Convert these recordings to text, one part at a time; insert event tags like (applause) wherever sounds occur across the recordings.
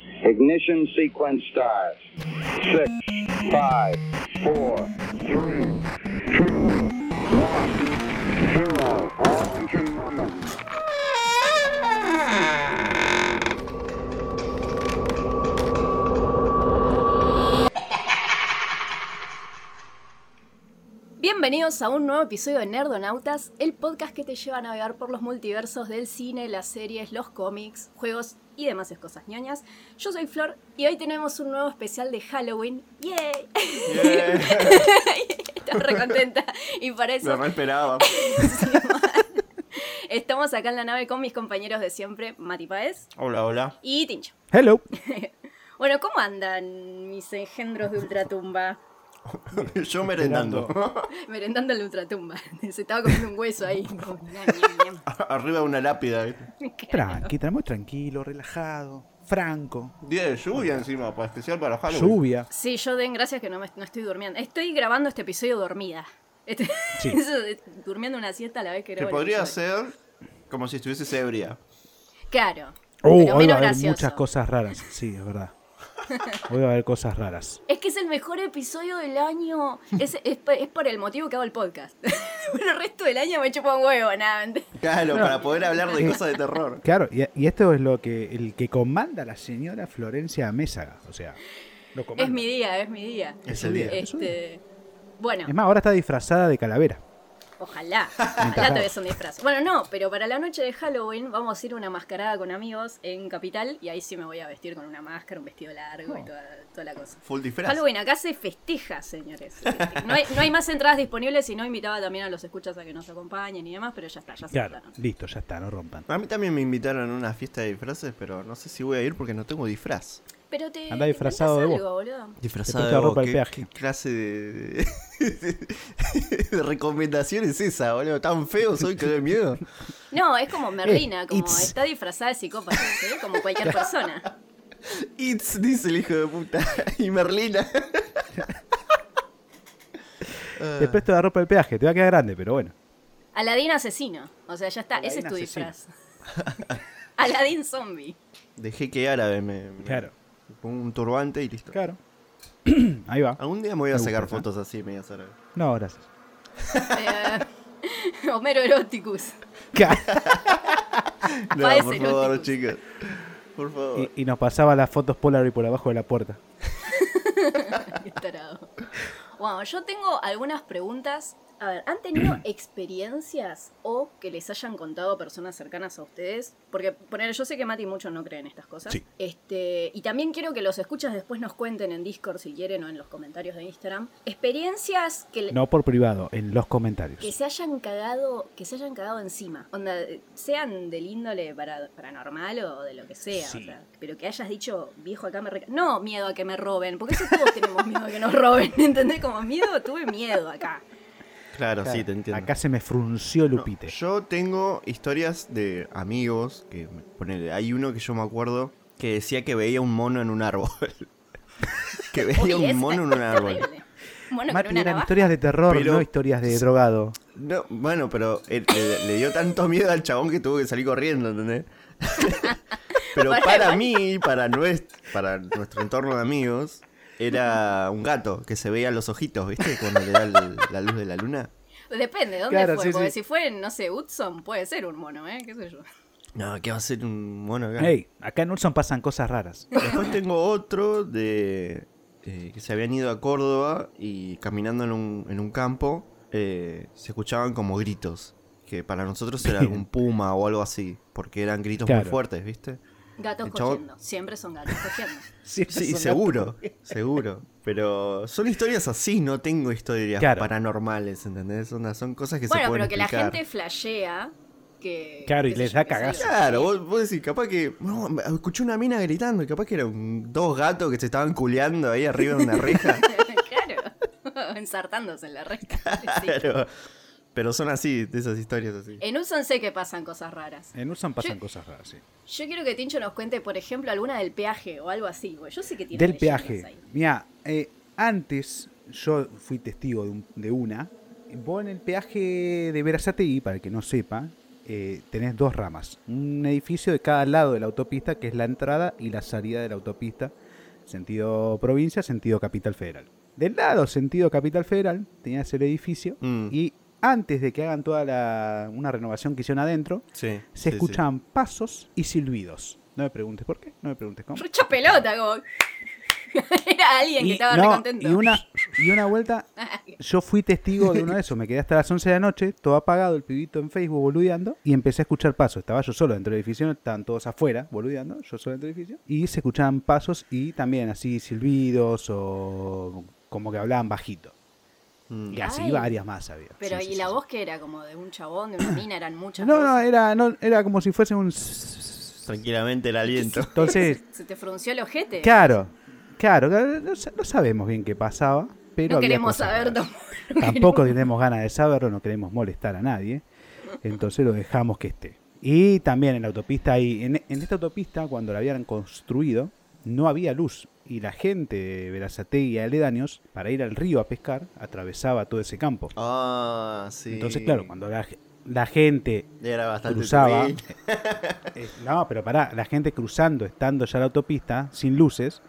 Ignition sequence starts. Six, five, four, three, two, one, zero. All engine running. Bienvenidos a un nuevo episodio de Nerdonautas, el podcast que te lleva a navegar por los multiversos del cine, las series, los cómics, juegos y demás cosas ñoñas. Yo soy Flor y hoy tenemos un nuevo especial de Halloween. ¡Yay! (laughs) Estoy re contenta y para eso No, no esperaba. (laughs) Estamos acá en la nave con mis compañeros de siempre, Mati Paez Hola, hola. y Tincho. Hello. (laughs) Bueno, ¿cómo andan mis engendros de ultratumba? (laughs) Yo merendando. Merendando en la ultratumba. (laughs) Se estaba comiendo un hueso ahí. (laughs) Arriba de una lápida. Tranqui, tra- muy tranquilo, relajado, franco. Día de lluvia encima, para especial para Halloween. Lluvia. Sí, yo den gracias que no, me, no estoy durmiendo. Estoy grabando este episodio dormida. Este- Sí. eso de- durmiendo una siesta a la vez que Que grabo el podría ser como si estuvieses ebria. Claro. Oh, pero hoy menos va a haber gracioso. muchas cosas raras. Sí, es verdad. Va a haber cosas raras. Es que es el mejor episodio del año. Es, es, es por el motivo que hago el podcast. (laughs) Pero el resto del año me chupa un huevo, nada. ¿ent- Claro, para poder hablar de cosas de terror. (laughs) Claro, y, y esto es lo que el que comanda la señora Florencia Mésaga. O sea, lo comanda. Es mi día, es mi día. Es el día. Este, bueno, Es más, ahora está disfrazada de calavera. Ojalá. (laughs) Ojalá tuviese un disfraz. Bueno, no, pero para la noche de Halloween vamos a ir a una mascarada con amigos en Capital. Y ahí sí me voy a vestir con una máscara, un vestido largo y toda, toda la cosa. Full disfraz. Halloween acá se festeja, señores. No hay, no hay más entradas disponibles y no invitaba también a los escuchas a que nos acompañen y demás, pero ya está, ya se Claro, listo, ya está, no rompan. A mí también me invitaron a una fiesta de disfraces, pero no sé si voy a ir porque no tengo disfraz. Pero te. Disfrazado de vos. algo, boludo. Disfrazado Te de vos, ropa ¿qué, peaje. qué clase de, (laughs) de recomendación es esa, boludo? Tan feo soy que doy miedo. No, es como Merlina, como it's- está disfrazada de psicópata, ¿sí? como cualquier persona. (laughs) It's, dice el hijo de puta. (laughs) Y Merlina. Te presto la ropa del peaje, te va a quedar grande, pero bueno. Aladín asesino. O sea, ya está, Aladín ese es tu asesino. disfraz. Aladín zombie. Dejé que árabe me, me- Claro. Me pongo un turbante y listo. Claro. (clears throat) Ahí va. Algún día me voy a Me sacar gusta, fotos así, medio árabes. No, gracias. Eh, (laughs) Homero Eroticus. (laughs) No, Paes por favor, chicas. Por favor. Y, y nos pasaba las fotos Polaroid por abajo de la puerta. (laughs) Qué tarado. Bueno, yo tengo algunas preguntas. A ver, ¿han tenido (clears throat) experiencias o que les hayan contado personas cercanas a ustedes? Porque, poner, yo sé que Mati mucho no cree en estas cosas. Sí. Este, y también quiero que los escuchas después nos cuenten en Discord si quieren o en los comentarios de Instagram. Experiencias que, le- No por privado, en los comentarios. que se hayan cagado, que se hayan cagado encima. Onda, sean del índole para, paranormal o de lo que sea, Sí. o sea, Pero que hayas dicho, viejo, acá me reca-". No miedo a que me roben, porque eso todos tenemos miedo a que nos roben, (laughs) ¿entendés? Como miedo, tuve miedo acá. Claro, Claro, sí, te entiendo. Acá se me frunció el No, Lupite. yo tengo historias de amigos que ponele, hay uno que yo me acuerdo que decía que veía un mono en un árbol. (laughs) que veía Uy, un mono en un árbol. Bueno, Mati, eran navaja. historias de terror, Pero- no historias de drogado. No, bueno, pero él- él- le dio tanto miedo al chabón que tuvo que salir corriendo, ¿entendés? (laughs) pero (laughs) Para para mí, para, nues- para nuestro entorno de amigos, era un gato que se veía los ojitos, ¿viste? Cuando le da el- la luz de la luna. Depende, ¿dónde Claro, fue? sí, Porque sí. si fue, no sé, Hudson, puede ser un mono, ¿eh? ¿Qué sé yo? No, ¿qué va a ser un mono acá? Hey, acá en Ulson pasan cosas raras. Después tengo otro de eh, que se habían ido a Córdoba y caminando en un, en un campo eh, se escuchaban como gritos. Que para nosotros era (laughs) algún puma o algo así, porque eran gritos Claro. muy fuertes, ¿viste? Gatos cogiendo. Siempre son gatos (laughs) cogiendo. Sí, seguro, seguro. Pero son historias así, no tengo historias Claro. paranormales, ¿entendés? Son, son cosas que se bueno, pueden pero que la gente flashea que... Claro, y les da cagazo. Claro, vos, vos decís, capaz que. No, escuché una mina gritando y capaz que eran dos gatos que se estaban culeando ahí arriba de una reja. (laughs) claro. (laughs) Ensartándose en la recta. Sí. Pero son así, de esas historias así. En Ulson sé que pasan cosas raras. En Ulson pasan Yo- cosas raras, sí. Yo quiero que Tincho nos cuente, por ejemplo, alguna del peaje o algo así. Yo sé que tiene Del peaje. Mira, eh, antes yo fui testigo de, un- de una. Vos en el peaje de Verazategui, para el que no sepa, eh, tenés dos ramas. Un edificio de cada lado de la autopista, que es la entrada y la salida de la autopista, sentido provincia, sentido capital federal. Del lado, sentido capital federal, tenías el edificio Mm. y antes de que hagan toda la, una renovación que hicieron adentro, Sí, se sí, escuchaban pasos y silbidos. No me preguntes por qué, no me preguntes cómo. Mucha pelota, como. (laughs) Era alguien que estaba no, re contento. y una, y una vuelta, (laughs) yo fui testigo de uno de esos. Me quedé hasta las 11 de la noche, todo apagado, el pibito en Facebook boludeando, y empecé a escuchar pasos. Estaba yo solo dentro del edificio, estaban todos afuera boludeando, yo solo dentro del edificio. Y se escuchaban pasos y también así silbidos o como que hablaban bajito. Mm. Y así Ay. varias más había. Pero, Sí, ¿y sí, la sí. voz que era? ¿Como de un chabón, de una mina? ¿Eran muchas No, no, era, no, era como si fuese un... Tranquilamente el aliento. Entonces, (laughs) ¿Se te frunció el ojete? claro, claro, claro, no, sa- no sabemos bien qué pasaba, pero no queremos saber tampoco. Tampoco tenemos ganas de saberlo, no queremos molestar a nadie. Entonces lo dejamos que esté. Y también en la autopista ahí, en, en esta autopista, cuando la habían construido, no había luz. Y la gente de Verazategui y aledaños, para ir al río a pescar, atravesaba todo ese campo. Ah, sí. Entonces, claro, cuando la, la gente Era cruzaba. (laughs) eh, no, pero pará, la gente cruzando, estando ya en la autopista, sin luces,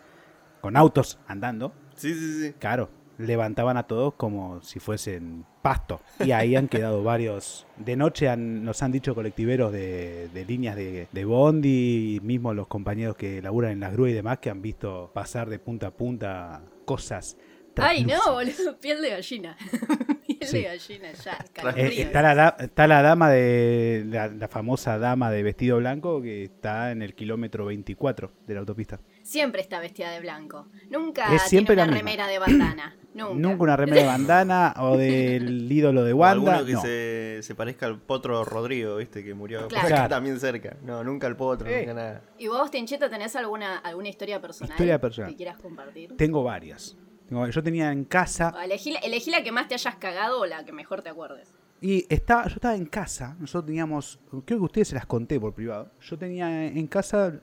con autos andando, Sí, sí, sí. Claro, levantaban a todos como si fuesen pasto. Y ahí han quedado varios. De noche han- nos han dicho colectiveros de, de líneas de, de Bondi, y mismo los compañeros que laburan en las grúas y demás, que han visto pasar de punta a punta cosas. Ay, no, boludo, piel de gallina. (laughs) piel Sí. de gallina, ya, Eh, calofrío. está, la, está la dama de. La, la famosa dama de vestido blanco que está en el kilómetro 24 de la autopista. Siempre está vestida de blanco. Nunca Es siempre tiene una la remera de bandana. (clears throat) Nunca. Nunca una remera de bandana o (laughs) del ídolo de O Wanda. alguno que no. se, se parezca al potro Rodrigo, viste, que murió por acá también cerca. No, nunca al potro, Eh. nunca nada. ¿Y vos, Tincheta, tenés alguna, alguna historia personal, Historia personal. que quieras compartir? Tengo varias. Tengo- Yo tenía en casa O Elegí, elegí la que más te hayas cagado o la que mejor te acuerdes. Y estaba, yo estaba en casa, nosotros teníamos, creo que ustedes se las conté por privado. Yo tenía en casa,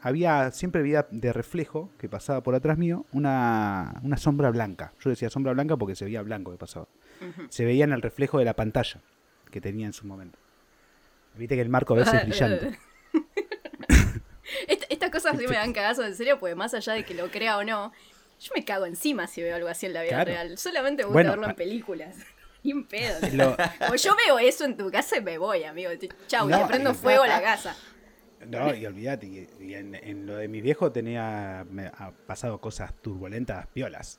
había, siempre había de reflejo que pasaba por atrás mío una, una sombra blanca. Yo decía sombra blanca porque se veía blanco que pasaba. Se veía en el reflejo de la pantalla que tenía en su momento. Viste que el marco a veces es brillante. (laughs) Esta- estas cosas sí me dan cagazo en serio, porque más allá de que lo crea o no, yo me cago encima si veo algo así en la vida Claro. real. Solamente me gusta Bueno, verlo en películas. Ni un pedo. (laughs) Lo- O yo veo eso en tu casa y me voy, amigo. Chau, No, te prendo fuego a la casa. No, y olvídate, y, y en, en lo de mi viejo tenía me ha pasado cosas turbulentas, piolas.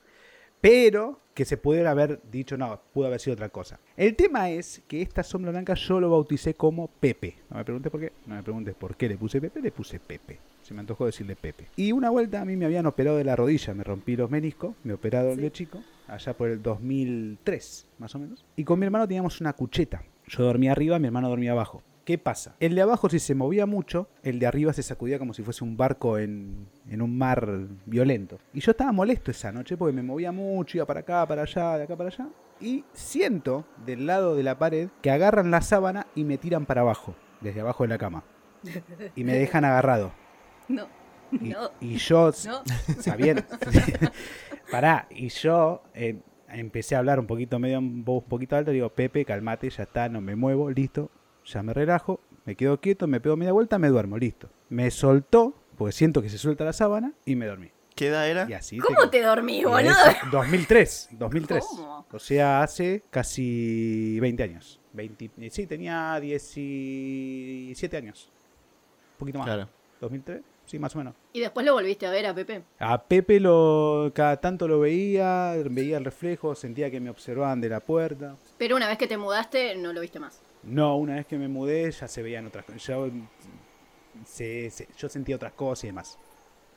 Pero que se pudiera haber dicho, no, pudo haber sido otra cosa. El tema es que esta sombra blanca yo lo bauticé como Pepe. No me preguntes por qué, no me preguntes por qué le puse Pepe, le puse Pepe. Se me antojó decirle Pepe. Y una vuelta a mí me habían operado de la rodilla, me rompí los meniscos, me operaron Sí. de chico, allá por el 2003, más o menos. Y con mi hermano teníamos una cucheta. Yo dormía arriba, mi hermano dormía abajo. ¿Qué pasa? El de abajo si se movía mucho, el de arriba se sacudía como si fuese un barco en, en un mar violento. Y yo estaba molesto esa noche porque me movía mucho, iba para acá, para allá, de acá para allá. Y siento del lado de la pared que agarran la sábana y me tiran para abajo, desde abajo de la cama. Y me dejan agarrado. (laughs) No, Y, no, y yo, no. sabiendo. (laughs) (laughs) Pará, y yo eh, empecé a hablar un poquito, medio un voz un poquito alto. Digo, Pepe, calmate, ya está, no me muevo, listo. Ya me relajo, me quedo quieto, me pego media vuelta, me duermo, listo. Me soltó, porque siento que se suelta la sábana, y me dormí. ¿Qué edad era? Y así ¿Cómo te Y boludo? eso- 2003, 2003. ¿Cómo? O sea, hace casi 20 años. 20, eh, sí, tenía 17 años. Un poquito más. Claro. 2003, sí, más o menos. Y después lo volviste a ver a Pepe. A Pepe lo cada tanto lo veía, veía el reflejo, sentía que me observaban de la puerta. Pero una vez que te mudaste, no lo viste más. No, una vez que me mudé ya se veían otras cosas. Yo, se- se- yo sentía otras cosas y demás.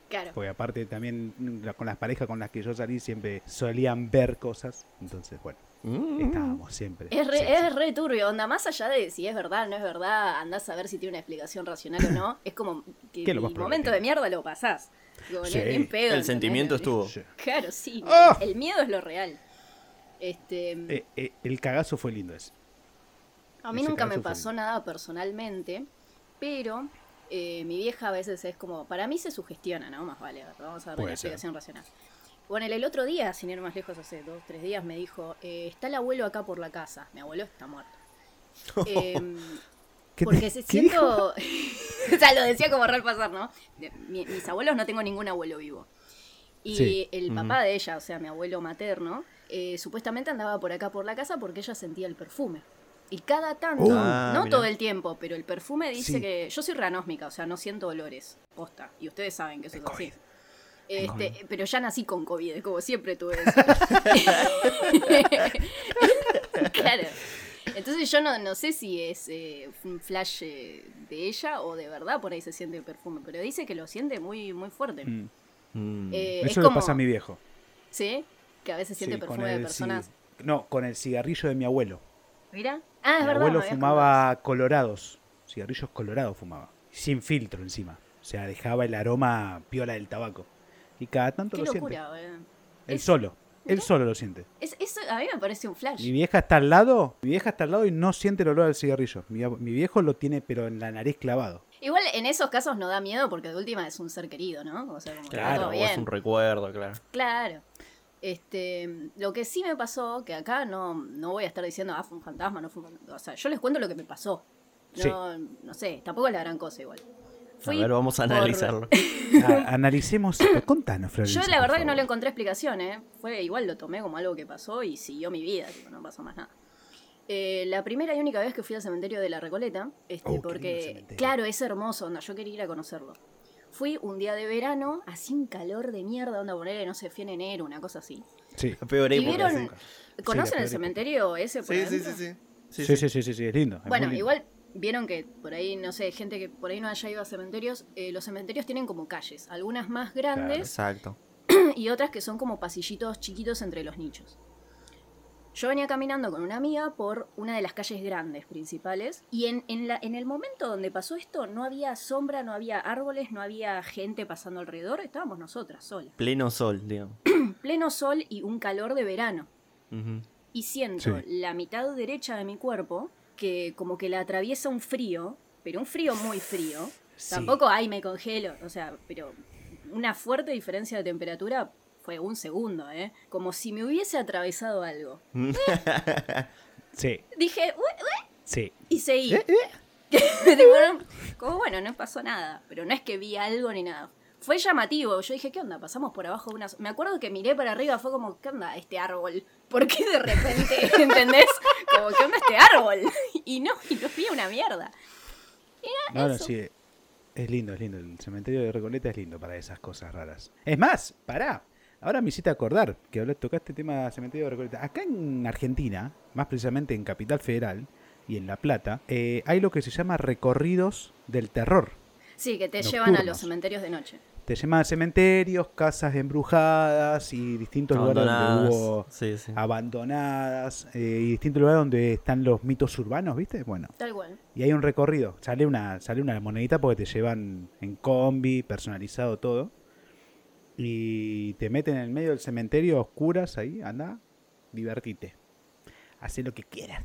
Claro. Porque aparte también con las parejas con las que yo salí siempre solían ver cosas. Entonces, bueno, Mm. estábamos siempre. Es re, sí, es sí. re turbio, onda, más allá de si es verdad o no es verdad, andás a ver si tiene una explicación racional o no, (coughs) es como que ¿Qué es el momento de mierda lo pasás. Digo, Sí. ni en pedo, El ¿entendés? sentimiento estuvo. Claro, sí. ¡Ah! El miedo es lo real. Este, Eh, eh, el cagazo fue lindo ese. a mí ese nunca me pasó nada personalmente, pero eh, mi vieja a veces es como, para mí se sugestiona, ¿no? Más vale, vamos a Puede la ser. explicación racional. Bueno, el otro día, sin ir más lejos, hace dos, tres días, me dijo, eh, está el abuelo acá por la casa. Mi abuelo está muerto. (laughs) ¿Qué te- Porque se siento. (laughs) o sea, lo decía como real pasar, ¿no? Mi- mis abuelos no tengo ningún abuelo vivo. Y Sí. el papá de ella, o sea, mi abuelo materno, eh, supuestamente andaba por acá por la casa porque ella sentía el perfume. Y cada tanto, Uh. Ah, no mirá. todo el tiempo, pero el perfume dice Sí. que. Yo soy ranósmica, o sea, no siento olores. Posta. Y ustedes saben que eso es así. Este, pero ya nací con COVID, como siempre tuve eso. (laughs) claro. Entonces yo no, no sé si es eh, un flash eh, de ella o de verdad por ahí se siente el perfume, pero dice que lo siente muy, muy fuerte. Mm, Mm. Eh, Eso es le como, pasa a mi viejo. ¿Sí? Que a veces siente Sí, perfume de personas. No, con el cigarrillo de mi abuelo. Mira. Ah, es mi verdad. abuelo me habías fumaba colorados, cigarrillos colorados fumaba, sin filtro encima. O sea, dejaba el aroma piola del tabaco. Y cada tanto lo siente. eh. Él Es- solo, él solo lo siente. Es, eso a mí me parece un flash. Mi vieja está al lado, mi vieja está al lado y no siente el olor al cigarrillo. Mi, viejo lo tiene pero en la nariz clavado. Igual en esos casos no da miedo porque de última es un ser querido, ¿no? O sea, como que Claro, todo o es un recuerdo, claro. Claro. Este, lo que sí me pasó, que acá no, no voy a estar diciendo, ah, fue un fantasma, no fue un fantasma. O sea, yo les cuento lo que me pasó. No, no sé, tampoco es la gran cosa igual. A ver, vamos a por- analizarlo. A- (laughs) analicemos esto. Contanos, Florencia. Yo la verdad que no le encontré explicación, ¿eh? Fue igual lo tomé como algo que pasó y siguió mi vida, tipo, no pasó más nada. Eh, la primera y única vez que fui al cementerio de la Recoleta, este, Oh, porque, claro, es hermoso, onda, yo quería ir a conocerlo. Fui un día de verano, así un calor de mierda, onda poner, no sé, fui en enero, una cosa así. Sí. La peor ¿Y época, vieron, sí. conocen peor el época. cementerio ese por Sí, sí, sí, sí. Sí, sí, sí, sí, sí, es lindo. es Bueno, igual vieron que por ahí, no sé, gente que por ahí no haya ido a cementerios, eh, los cementerios tienen como calles, algunas más grandes Exacto. (clears throat) y otras que son como pasillitos chiquitos entre los nichos. Yo venía caminando con una amiga por una de las calles grandes principales y en, en la, en el momento donde pasó esto no había sombra, no había árboles, no había gente pasando alrededor, estábamos nosotras solas. Pleno sol, digamos. (clears throat) Pleno sol y un calor de verano. Y siento Sí. la mitad derecha de mi cuerpo que como que la atraviesa un frío, pero un frío muy frío. Sí. Tampoco, ay, me congelo, o sea, pero una fuerte diferencia de temperatura fue un segundo, ¿eh? Como si me hubiese atravesado algo. (laughs) Sí, Dije, sí. y seguí. Eh, (laughs) no- como bueno, no pasó nada, pero no es que vi algo ni nada. Fue llamativo, yo dije, ¿qué onda? Pasamos por abajo de una... Me acuerdo que miré para arriba, fue como, ¿qué onda este árbol? ¿Por qué de repente, (laughs) ¿entendés? Como, ¿qué onda este árbol? (laughs) Y no, y no vi una mierda. No, eso. sí. Es lindo, es lindo. El cementerio de Recoleta es lindo para esas cosas raras. Es más, pará. Ahora me hiciste acordar que hablaste, tocaste el tema del cementerio de Recoleta. Acá en Argentina, más precisamente en Capital Federal y en La Plata, eh, hay lo que se llama recorridos del terror. Sí, que te llevan a los cementerios de noche. Te llaman a cementerios, casas embrujadas y distintos lugares donde Abandonadas. hubo Sí, sí. abandonadas eh, y distintos lugares donde están los mitos urbanos, ¿viste? Bueno, Tal cual. y hay un recorrido. Sale una, sale una monedita porque te llevan en combi, personalizado todo. Y te meten en el medio del cementerio a oscuras ahí, anda, divertite. Haz lo que quieras.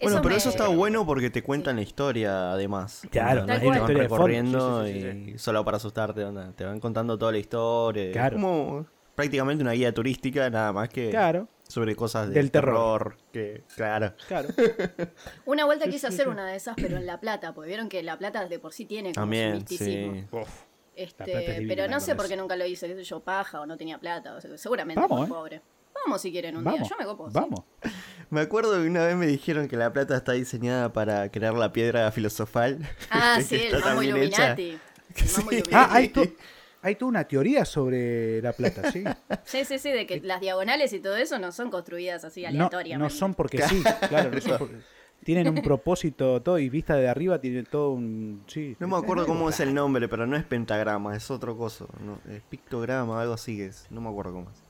Bueno, pero me- eso está bueno porque te cuentan la historia, además. Claro, te cual. van Historia de fondo. recorriendo Sí, sí, sí, sí, y solo para asustarte, onda, te van contando toda la historia. Claro. Es como prácticamente una guía turística, nada más que Claro, sobre cosas de Del terror. Que, claro. claro. (laughs) Una vuelta quise hacer una de esas, pero en La Plata, porque vieron que La Plata de por sí tiene como su También, misticismo. sí. Este, es pero no sé por qué nunca lo hice, qué sé yo, paja o no tenía plata, o sea, seguramente Vamos, muy ¿eh? pobre. Vamos si quieren un Vamos. día, yo me copo. sí. Vamos. Me acuerdo que una vez me dijeron que la plata está diseñada para crear la piedra filosofal. Ah, (laughs) sí, el mambo. Illuminati. (laughs) El mambo Sí. Illuminati. Ah, hay, to- hay toda una teoría sobre la plata, ¿sí? (laughs) Sí, sí, sí, de que las diagonales y todo eso no son construidas así aleatoriamente. no son porque sí, claro, no son porque- tienen un propósito todo y vista de arriba tiene todo un sí. No me acuerdo cómo es el nombre, pero no es pentagrama, es otro coso. No, es pictograma, algo así que es. No me acuerdo cómo es.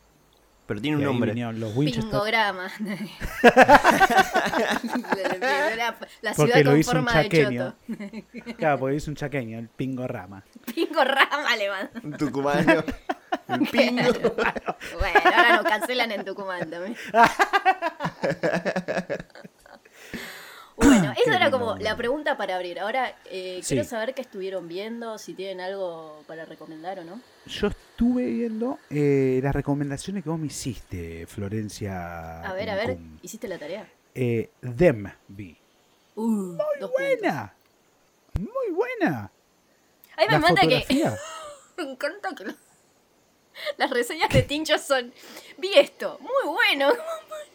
Pero tiene Y un ahí nombre. los Winchester Pingograma. (laughs) (laughs) la, la Porque ciudad lo con hizo un forma de chaqueño. choto. (laughs) Claro, porque es un chaqueño, el pingorama. Pingorama le mandan. Un tucumano. Un pingo. Bueno, ahora nos cancelan en Tucumán también. Bueno, esa era como la pregunta para abrir. Ahora eh, Sí. quiero saber qué estuvieron viendo, si tienen algo para recomendar o no. Yo estuve viendo eh, las recomendaciones que vos me hiciste, Florencia. A ver, a ver. ¿hiciste la tarea? Eh, Them vi. Uh, puntos. Buena. Muy buena. A mí me mata que. (laughs) Me encanta que las reseñas de Tincho son. Vi esto, muy bueno.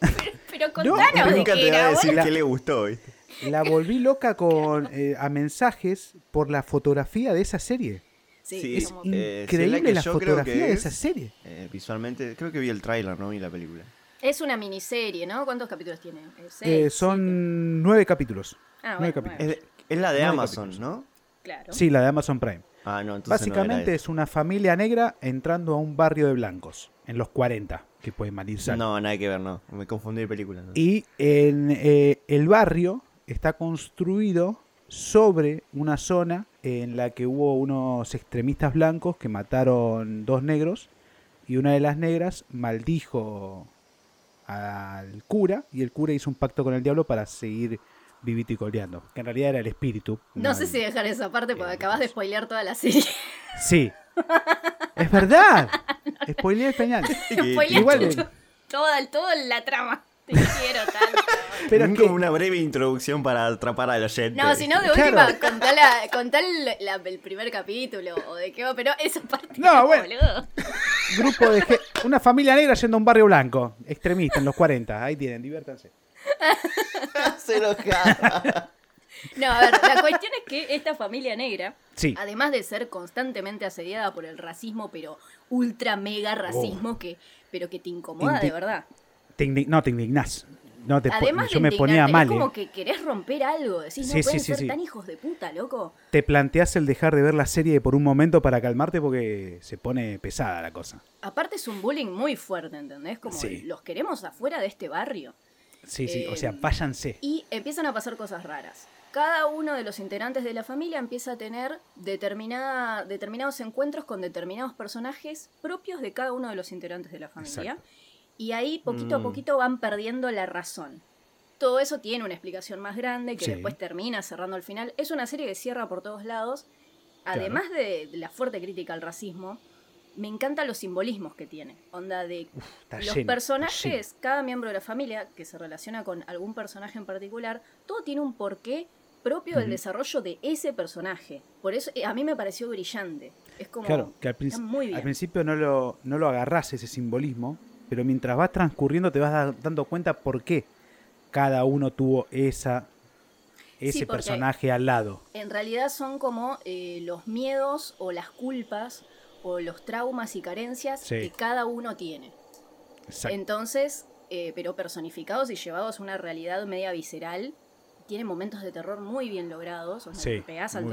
(laughs) Pero, pero contanos de Nunca qué te va a decir qué le gustó, ¿viste? La volví loca con eh, a mensajes por la fotografía de esa serie. Sí, Sí, Es como- Eh, increíble sí, la fotografía de es- esa serie. Eh, visualmente, creo que vi el tráiler, no vi la película. Es una miniserie, ¿no? ¿Cuántos capítulos tiene? Eh, seis, Eh, siete. son nueve capítulos. Ah, nueve bueno, capítulos. bueno, Es, es la de Nueve Amazon, capítulos. ¿no? claro. Sí, la de Amazon Prime. Ah, no, entonces Básicamente no era es una familia negra entrando a un barrio de blancos en los 40, que puede malir esa. sangre. No, nada que ver, no. Me confundí de película. ¿no? Y en, eh, el barrio está construido sobre una zona en la que hubo unos extremistas blancos que mataron dos negros y una de las negras maldijo al cura y el cura hizo un pacto con el diablo para seguir vivito y coleando, que en realidad era el espíritu. No sé el- si dejar esa parte porque acabas de spoilear toda la serie. Sí. es verdad. (laughs) Spoileé el (laughs) igual. Toda, toda la trama. Te quiero tanto. (laughs) Pero es que- como una breve introducción para atrapar al oyente. No, si no, de (laughs) Claro. última, contá, la- contá el, la- el primer capítulo o de qué va, pero esa parte. No, bueno. boludo. Grupo de ge- una familia negra yendo a un barrio blanco, extremista en los 40. Ahí tienen, diviértanse. (laughs) Se enojaba. No, a ver, la cuestión es que esta familia negra, Sí. además de ser constantemente asediada por el racismo, pero ultra mega racismo, que, pero que te incomoda Indi- de verdad. Te no, te indignás. No, te Además yo me ponía mal. es como eh. que querés romper algo, decís, no Sí, pueden sí, ser tan hijos de puta, loco. Te planteás el dejar de ver la serie por un momento para calmarte porque se pone pesada la cosa. Aparte es un bullying muy fuerte, ¿entendés? Como los queremos afuera de este barrio. Sí, sí, o sea, Eh, váyanse. Y empiezan a pasar cosas raras. Cada uno de los integrantes de la familia empieza a tener determinada, determinados encuentros con determinados personajes propios de cada uno de los integrantes de la familia. Exacto. Y ahí poquito a Mm. poquito van perdiendo la razón. Todo eso tiene una explicación más grande que Sí. después termina cerrando al final. Es una serie que cierra por todos lados. Además de la fuerte crítica al racismo, me encantan los simbolismos que tiene. Onda de los lleno, personajes, cada miembro de la familia que se relaciona con algún personaje en particular, todo tiene un porqué propio del desarrollo de ese personaje. Por eso eh, a mí me pareció brillante. Es como Claro, que al, muy bien. al principio no lo, no lo agarrás ese simbolismo, pero mientras vas transcurriendo te vas da- dando cuenta por qué cada uno tuvo esa, ese personaje al lado. En realidad son como eh, los miedos o las culpas o los traumas y carencias Sí. que cada uno tiene. Exacto. Entonces, eh, pero personificados y llevados a una realidad media visceral, tiene momentos de terror muy bien logrados, o sea, Sí, te pegás bueno.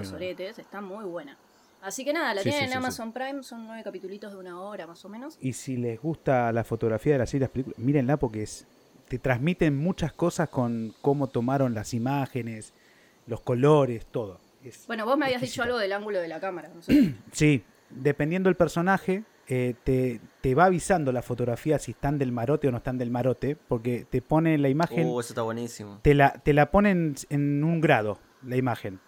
está muy buena. Así que nada, la Sí, tienen sí, en sí, sí. Amazon Prime, son nueve capitulitos de una hora más o menos. Y si les gusta la fotografía de las películas, mírenla porque es, te transmiten muchas cosas con cómo tomaron las imágenes, los colores, todo. Es Bueno, vos me habías dicho algo del ángulo de la cámara, no sé. (clears throat) Sí, dependiendo del personaje, eh, te, te va avisando la fotografía si están del marote o no están del marote, porque te pone la imagen, Uh, eso está buenísimo. te, la, te la ponen en un grado, la imagen.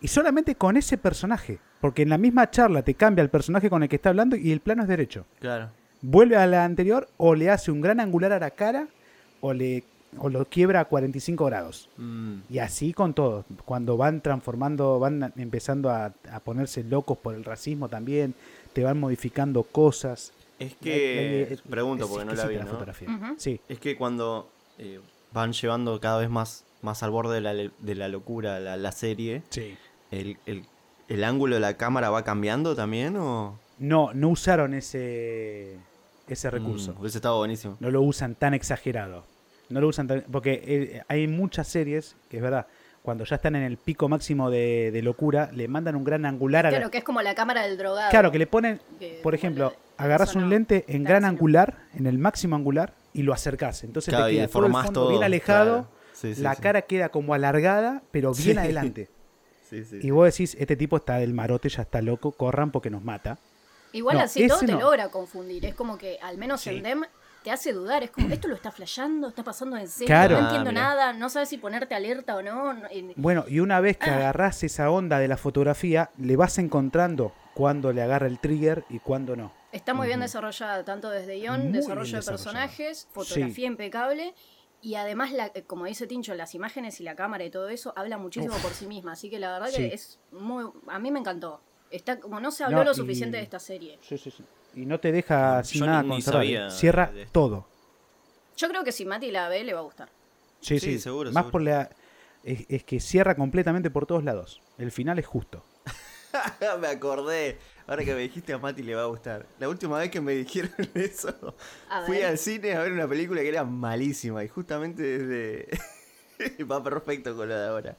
Y solamente con ese personaje, porque en la misma charla te cambia el personaje con el que está hablando y el plano es derecho. Claro. Vuelve a la anterior o le hace un gran angular a la cara o, le, o lo quiebra a 45 grados. Mm. Y así con todo. Cuando van transformando, van empezando a, a ponerse locos por el racismo también, te van modificando cosas. Es La- que, la- es- pregunto es porque no la vi, fotografía. Sí, Es que cuando eh, van llevando cada vez más, más al borde de la, de la locura la, la serie, sí. el, el- el ángulo de la cámara va cambiando también o...? No, no usaron ese, ese recurso. Mm, hubiese estado buenísimo. No lo usan tan exagerado. No lo usan tan... Porque eh, hay muchas series, que es verdad, cuando ya están en el pico máximo de, de locura, le mandan un gran angular a la, Claro, que es como la cámara del drogado. Claro, que le ponen, que por ejemplo, agarras un no, lente en gran angular, en el máximo angular, y lo acercás. Entonces Claro, te y queda todo el deformás fondo todo, bien alejado, claro. Sí, sí, la sí. cara queda como alargada, pero bien Sí. adelante. Sí, sí. Y vos decís, este tipo está del marote, ya está loco, corran porque nos mata. Igual No, así todo te no. logra confundir. Es como que, al menos Sí. en Dem, te hace dudar. Es como, ¿esto lo está flasheando? ¿Está pasando en serio? Claro. No entiendo nada. No sabes si ponerte alerta o no. no- en- Bueno, y una vez que Ah. agarrás esa onda de la fotografía, le vas encontrando cuándo le agarra el trigger y cuándo no. Está muy bien desarrollada, tanto desde guion, desarrollo de personajes, fotografía impecable. Y además, la, eh, como dice Tincho, las imágenes y la cámara y todo eso habla muchísimo por sí misma. Así que la verdad Sí. que es muy. A mí me encantó. Está, como no se habló No, lo y- suficiente de esta serie. Sí, sí, sí. Y no te deja sin Yo nada ni sabía Cierra de todo. Yo creo que si Mati la ve, le va a gustar. Sí, Sí, sí, seguro, Más seguro. por la. Es, es que cierra completamente por todos lados. El final es justo. (laughs) me acordé. Ahora que me dijiste a Mati le va a gustar. La última vez que me dijeron (laughs) eso, A fui al cine a ver una película que era malísima. Y justamente desde. (laughs) va perfecto con lo de ahora.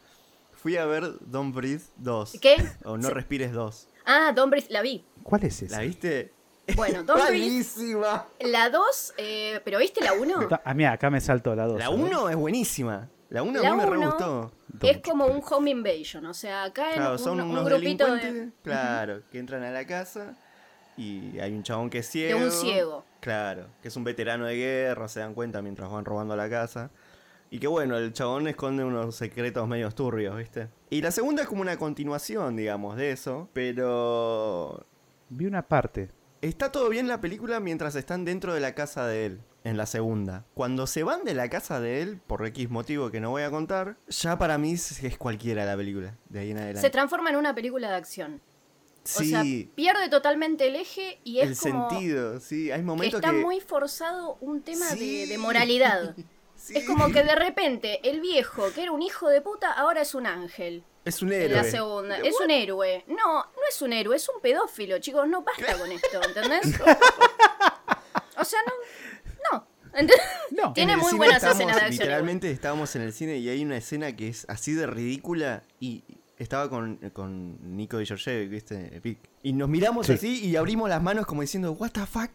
Fui a ver Don't Breathe 2. ¿Qué? O No Se- Respires 2. Ah, Don't Breathe, la vi. ¿Cuál es ese? ¿La viste? Bueno, Don't Breathe. Malísima. La 2, eh, ¿pero viste la 1? Ah, mira, acá me salto la 2. La 1 es buenísima. La 1 a mí me re uno- gustó. Es como un home invasion, o sea, acá en Claro, un, son un unos grupito de, claro, que entran a la casa y hay un chabón que es de ciego. un ciego. Claro, que es un veterano de guerra, se dan cuenta mientras van robando la casa. Y que bueno, el chabón esconde unos secretos medio turbios, ¿viste? Y la segunda es como una continuación, digamos, de eso, pero Vi una parte. Está todo bien la película mientras están dentro de la casa de él, en la segunda. Cuando se van de la casa de él, por X motivo que no voy a contar, ya para mí es cualquiera la película, de ahí en Se adelante. transforma en una película de acción. O sí, sea, pierde totalmente el eje y es el como sentido, sí, hay que momentos está que... muy forzado un tema de- de, moralidad. (laughs) Sí. Es como que de repente el viejo, que era un hijo de puta, ahora es un ángel. Es un En héroe. la segunda. Es un héroe. No, no es un héroe, es un pedófilo, chicos. No basta con esto, ¿entendés? (laughs) O sea, no. No. Tiene muy buenas estábamos- escenas de acción. Literalmente estábamos en el cine y hay una escena que es así de ridícula y estaba con, con Nico y Georgievic, ¿viste? Vic. Y nos miramos Sí. así y abrimos las manos como diciendo, what the fuck.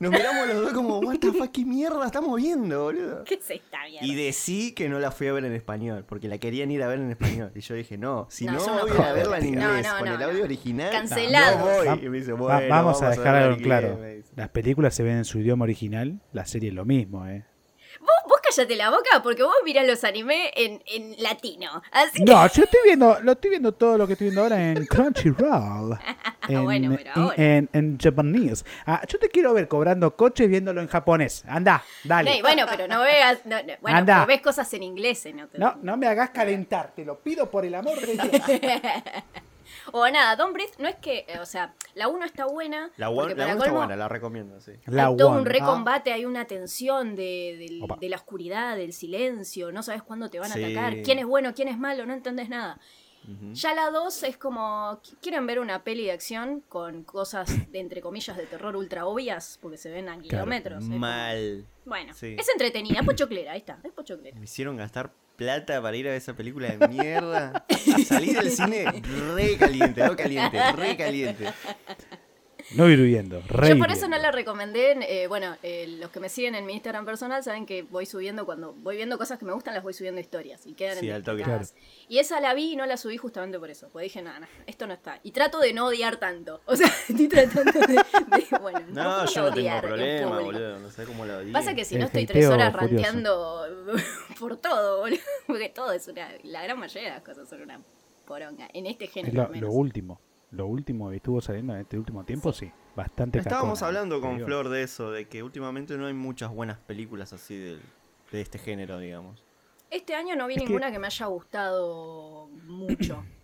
Nos miramos los dos como, what the fuck, qué mierda estamos viendo, boludo. (laughs) ¿Qué se está viendo? Y decí que no la fui a ver en español, porque la querían ir a ver en español. Y yo dije, no, si No, no, no voy a verla en inglés, No, no, con no, el no. audio original. Cancelado. No voy. Y me dice, Va- bueno, vamos, a dejar algo claro. Las películas se ven en su idioma original, la serie es lo mismo, ¿eh? Vos, vos cállate la boca porque vos mirás los anime en, en latino. Así que. No, yo estoy viendo, lo estoy viendo todo lo que estoy viendo ahora en (laughs) Crunchyroll. En, Bueno, pero ahora. en, en japonés. Ah, yo te quiero ver cobrando coches viéndolo en japonés. Anda, dale. No, y bueno, pero no veas. no, no, bueno, pero ves cosas en inglés en otro. No, no me hagas calentar, te lo pido por el amor de (laughs) Dios. O nada, Don't Breathe no es que. eh, O sea, la 1 está buena. La porque one- la para uno está colmo, buena, la recomiendo, sí. La hay todo un recombate, hay una tensión de, de la oscuridad, del silencio, no sabes cuándo te van a Sí. atacar, quién es bueno, quién es malo, no entendés nada. Ya la 2 es como, qu- ¿quieren ver una peli de acción con cosas, de, entre comillas, de terror ultra obvias? Porque se ven a kilómetros. Mal. Bueno, Sí. es entretenida, es pochoclera, ahí está, es pochoclera. Me hicieron gastar plata para ir a esa película de mierda. Salí del cine re caliente, no caliente, re caliente. No hirviendo, re Yo por eso no la recomendé. eh, bueno, eh, los que me siguen en mi Instagram personal saben que voy subiendo cuando voy viendo cosas que me gustan, las voy subiendo historias y quedan Sí, en al toque. destacadas. Y esa la vi y no la subí justamente por eso. Porque dije, no, no, esto no está. Y trato de no odiar tanto. (laughs) O sea, estoy tratando de. de- bueno, No, voy yo no tengo problema, boludo. No sé cómo lo odié. Pasa que si El no estoy tres horas furioso. ranteando (laughs) por todo, boludo. Porque todo es una. La gran mayoría de las cosas son una poronga. En este Es género. lo, al menos. lo último. Lo último que estuvo saliendo en este último tiempo, sí. Bastante Estábamos cacona, hablando con digo. Flor de eso, de que últimamente no hay muchas buenas películas así del- de, este género, digamos. Este año no vi Es ninguna que... me haya gustado mucho. (coughs)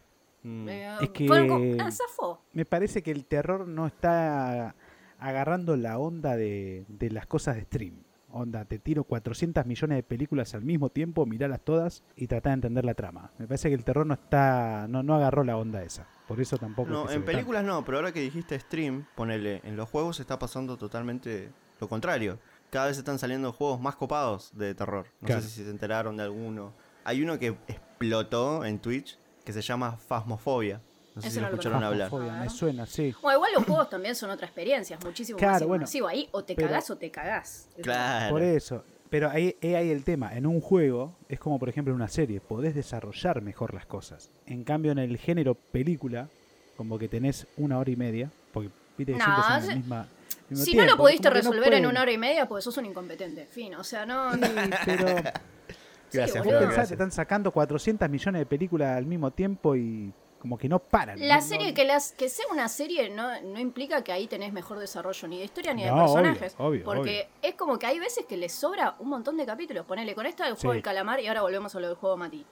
Mm. Eh, Es que- ah, zafó. Me parece que el terror no está agarrando la onda de, de las cosas de stream. Onda, te tiro 400 millones de películas al mismo tiempo, miralas todas y trata de entender la trama. Me parece que el terror no está no, no agarró la onda esa. Por eso tampoco. es No, que se en tanto. películas no, pero ahora que dijiste stream, ponele, en los juegos está pasando totalmente lo contrario. Cada vez están saliendo juegos más copados de terror. No Claro. sé si se enteraron de alguno. Hay uno que explotó en Twitch que se llama Phasmophobia. No sé Ese si lo no lo escucharon hablar. Fasmofobia, Me suena, sí. Bueno, igual los juegos también son otra experiencia, es muchísimo Claro, más bueno, inmersivo. Ahí o te pero- cagás o te cagás. Es Claro. Por eso. Pero ahí, ahí hay el tema. En un juego es como, por ejemplo, en una serie. Podés desarrollar mejor las cosas. En cambio, en el género película, como que tenés una hora y media. Porque viste que No, siempre son se- la misma. Si tiempo, no lo pudiste no resolver en una hora y media, pues sos un incompetente. Fin, o sea, no. Sí, pero (laughs) Gracias, Sí, boludo. Te están sacando 400 millones de películas al mismo tiempo y como que no paran. La No- serie, no- que, las, que sea una serie no, no implica que ahí tenés mejor desarrollo ni de historia ni de personajes. obvio, obvio, porque es como que hay veces que les sobra un montón de capítulos. Ponele con esta del juego Sí. del calamar y ahora volvemos a lo del juego Mati.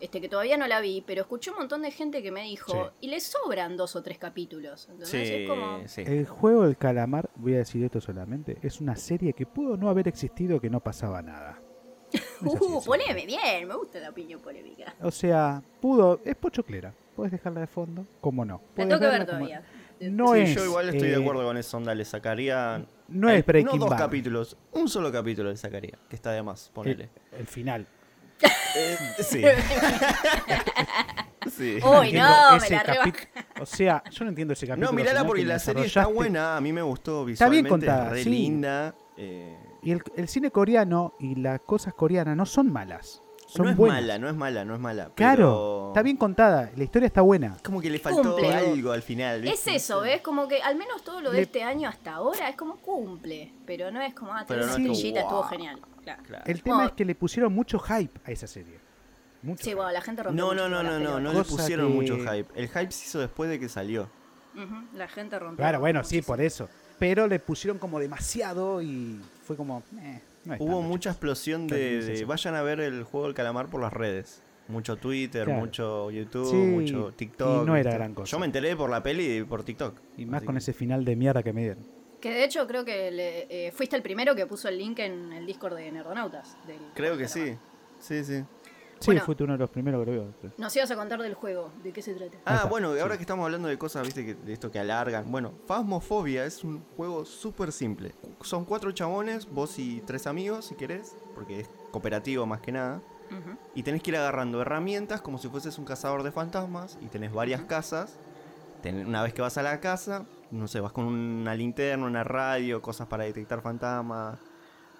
Este que todavía no la vi, pero escuché un montón de gente que me dijo, Sí. y le sobran dos o tres capítulos. ¿entendés? Sí, Es como. sí. El juego del calamar, voy a decir esto solamente, es una serie que pudo no haber existido que no pasaba nada. (laughs) Uh, poneme bien, me gusta la opinión polémica. O sea, pudo, es pochoclera. Puedes dejarla de fondo, ¿cómo no? La tengo que ver todavía. No Sí, es. yo igual estoy de eh, acuerdo con eso, onda, le sacaría... No es Breaking No dos Bad. capítulos, un solo capítulo le sacaría, que está de más, ponele. El, el final. Eh, sí. (laughs) sí. Uy, no, me la reba. O sea, yo no entiendo ese capítulo. No, mirala porque que la serie está buena, a mí me gustó Está bien visualmente, contada, re sí. linda. eh, Y el, el cine coreano y las cosas coreanas no son malas. Son no es buenas. mala, no es mala, no es mala. Claro, pero está bien contada. La historia está buena. Como que le faltó Cumple. algo al final. Es eso, ¿ves? Como que al menos todo lo de Le- este año hasta ahora es como cumple. Pero no es como, ah, tenés no una es estuvo genial. Claro. Claro. El tema es que le pusieron mucho hype a esa serie. Mucho Sí, hype. bueno, la gente rompió No, mucho no, no, no, no, no le pusieron que- mucho hype. El hype se hizo después de que salió. La gente rompió. Claro, bueno, sí, por eso. Pero le pusieron como demasiado y fue como. eh, Hubo tanto, mucha explosión de. Vayan a ver el juego del calamar por las redes. Mucho Twitter, Claro. mucho YouTube, Sí, mucho TikTok. y no era gran cosa. Yo me enteré por la peli y por TikTok. Y más con que- ese final de mierda que me dieron. Que de hecho creo que le- eh, fuiste el primero que puso el link en el Discord de Nerdonautas. del- Creo que sí. Sí, sí. Sí, Bueno. fuiste uno de los primeros que lo vio. Nos ibas a contar del juego, ¿de qué se trata? Ah, bueno, ahora sí. que estamos hablando de cosas, viste, que, de esto que alargan. Bueno, Phasmophobia es un juego súper simple. Son cuatro chabones, vos y tres amigos, si querés, porque es cooperativo más que nada. Y tenés que ir agarrando herramientas como si fueses un cazador de fantasmas. Y tenés varias casas. Ten- una vez que vas a la casa, no sé, vas con una linterna, una radio, cosas para detectar fantasmas,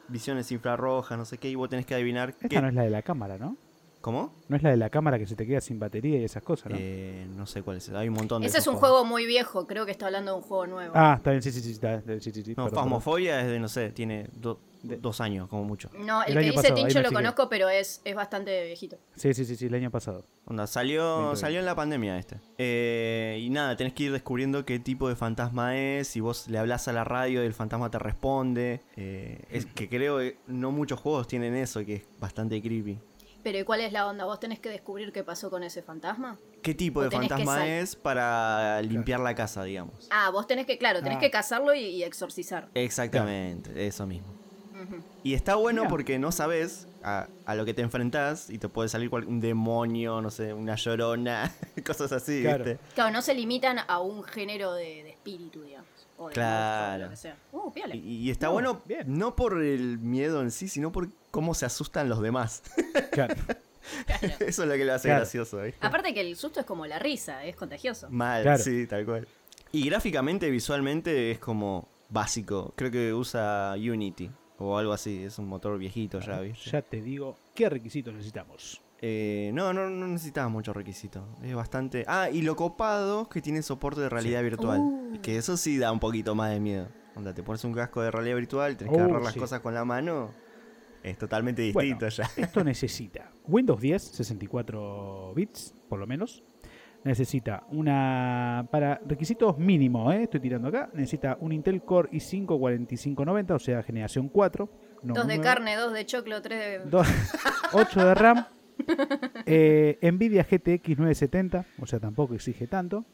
visiones infrarrojas, no sé qué, y vos tenés que adivinar Esta qué. no es la de la cámara, ¿no? ¿Cómo? No es la de la cámara que se te queda sin batería y esas cosas, ¿no? Eh, no sé cuál es. Hay un montón de Ese es un juegos. juego muy viejo, creo que está hablando de un juego nuevo. Ah, está bien, sí, sí, sí. Está, sí, sí, sí, No, perdón, perdón. Phasmophobia es de, no sé, tiene do- dos años como mucho. No, el, El que dice pasado, Tincho lo conozco, pero es, es bastante viejito. Sí, sí, sí, sí, el año pasado. Onda, salió, 2020. salió en la pandemia este. Eh, y nada, tenés que ir descubriendo qué tipo de fantasma es. Si vos le hablas a la radio y el fantasma te responde. Eh, es que creo que no muchos juegos tienen eso, que es bastante creepy. Pero ¿y cuál es la onda? ¿Vos tenés que descubrir qué pasó con ese fantasma? ¿Qué tipo de fantasma es para limpiar la casa, digamos? Ah, vos tenés que, claro, tenés Ah. que cazarlo y, y exorcizar. Exactamente, eso mismo. Y está bueno porque no sabes a, a lo que te enfrentás y te puede salir cual- un demonio, no sé, una llorona, (laughs) cosas así, Claro. ¿viste? Claro, no se limitan a un género de, de espíritu, digamos. O de Claro. monstruo, o lo que sea. Uh. Y, y está No, bueno bien. no por el miedo en sí, sino por cómo se asustan los demás. (laughs) Claro. Claro. Eso es lo que lo hace Claro. gracioso, ¿viste? Aparte que el susto es como la risa, es contagioso. Mal, Claro. sí, tal cual. Y gráficamente, visualmente, es como básico. Creo que usa Unity o algo así. Es un motor viejito ya, ¿viste? Ya te digo qué requisitos necesitamos. Eh, no, no, no necesitas mucho requisito. Es bastante. Ah, y lo copado que tiene soporte de realidad virtual. Uh. Que eso sí da un poquito más de miedo. Onda, te pones un casco de realidad virtual, tenés que Uh, agarrar las sí. cosas con la mano. Es totalmente Bueno, distinto ya. Esto necesita Windows 10, 64 bits, por lo menos. Necesita una. Para requisitos mínimos, ¿eh? estoy tirando acá. Necesita un Intel Core i5 4590, o sea, generación 4. no dos de carne, dos de choclo, tres de... Dos- (laughs) 8 de RAM. eh, Nvidia GTX 970, o sea, tampoco exige tanto.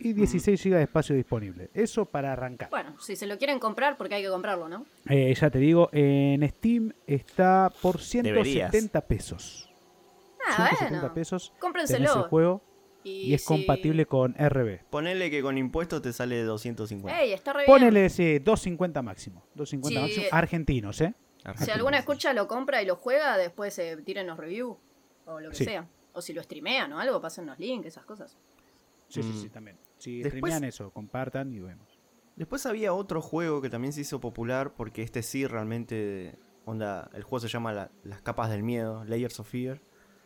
Y 16 GB de espacio disponible. Eso para arrancar. Bueno, si se lo quieren comprar, porque hay que comprarlo, ¿no? Eh, ya te digo, en Steam está por 170 pesos. Ah, 170 bueno. pesos. Cómprenselo. Tenés el juego y, es si- compatible con RB. Ponele que con impuestos te sale 250. Ey, está re bien. Ponele ese 250 máximo. 250 Sí, máximo. eh, Argentinos, ¿eh? Si alguna escucha lo compra y lo juega, después se tiren los reviews o lo que Sí. sea. O si lo streamean o algo, pasen los links, esas cosas. Sí, sí, Mm. sí, también. Si Después- eso, compartan y vemos. Después había otro juego que también se hizo popular porque este sí realmente. Onda, el juego se llama la- Las capas del miedo, Layers of Fear.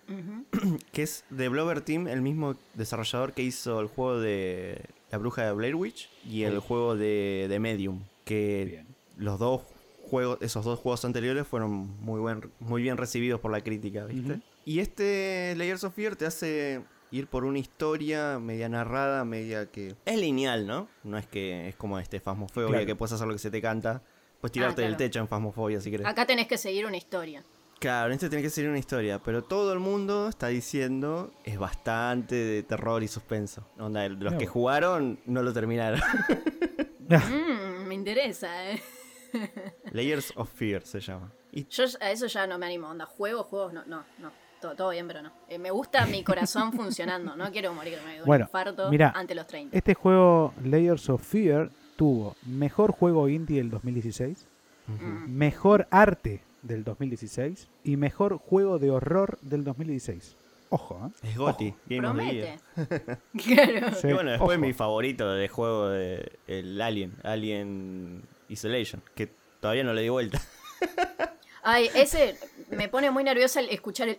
(clears throat) Que es de Blover Team, el mismo desarrollador que hizo el juego de La Bruja de Blair Witch y el Sí. juego de, de Medium. Que Bien. los dos juegos, esos dos juegos anteriores fueron muy, buen, muy bien recibidos por la crítica, ¿viste? Y este Layers of Fear te hace ir por una historia media narrada, media que... Es lineal, ¿no? No es que es como este Fasmofobia Claro. que puedes hacer lo que se te canta. Puedes tirarte del Ah, claro. techo en Fasmofobia si querés. Acá tenés que seguir una historia. Claro, en este tiene que ser una historia, pero todo el mundo está diciendo es bastante de terror y suspenso. Onda, los No. que jugaron no lo terminaron. (laughs) Mm, me interesa, ¿eh? Layers of Fear se llama. Y Yo a eso ya no me animo. Onda, juegos, juegos, no, no, no. Todo, todo bien, pero no. Eh, me gusta mi corazón funcionando. No quiero morirme de un Bueno, infarto mira, ante los 30. Este juego, Layers of Fear, tuvo mejor juego indie del 2016, Mm. mejor arte del 2016 y mejor juego de horror del 2016. Ojo, ¿eh? es Gotti, Game of the Year. Promete. (laughs) claro. Sí, Y bueno, después ojo. mi favorito de juego de el Alien, Alien Isolation, que todavía no le di vuelta. (laughs) Ay, ese me pone muy nerviosa el escuchar el,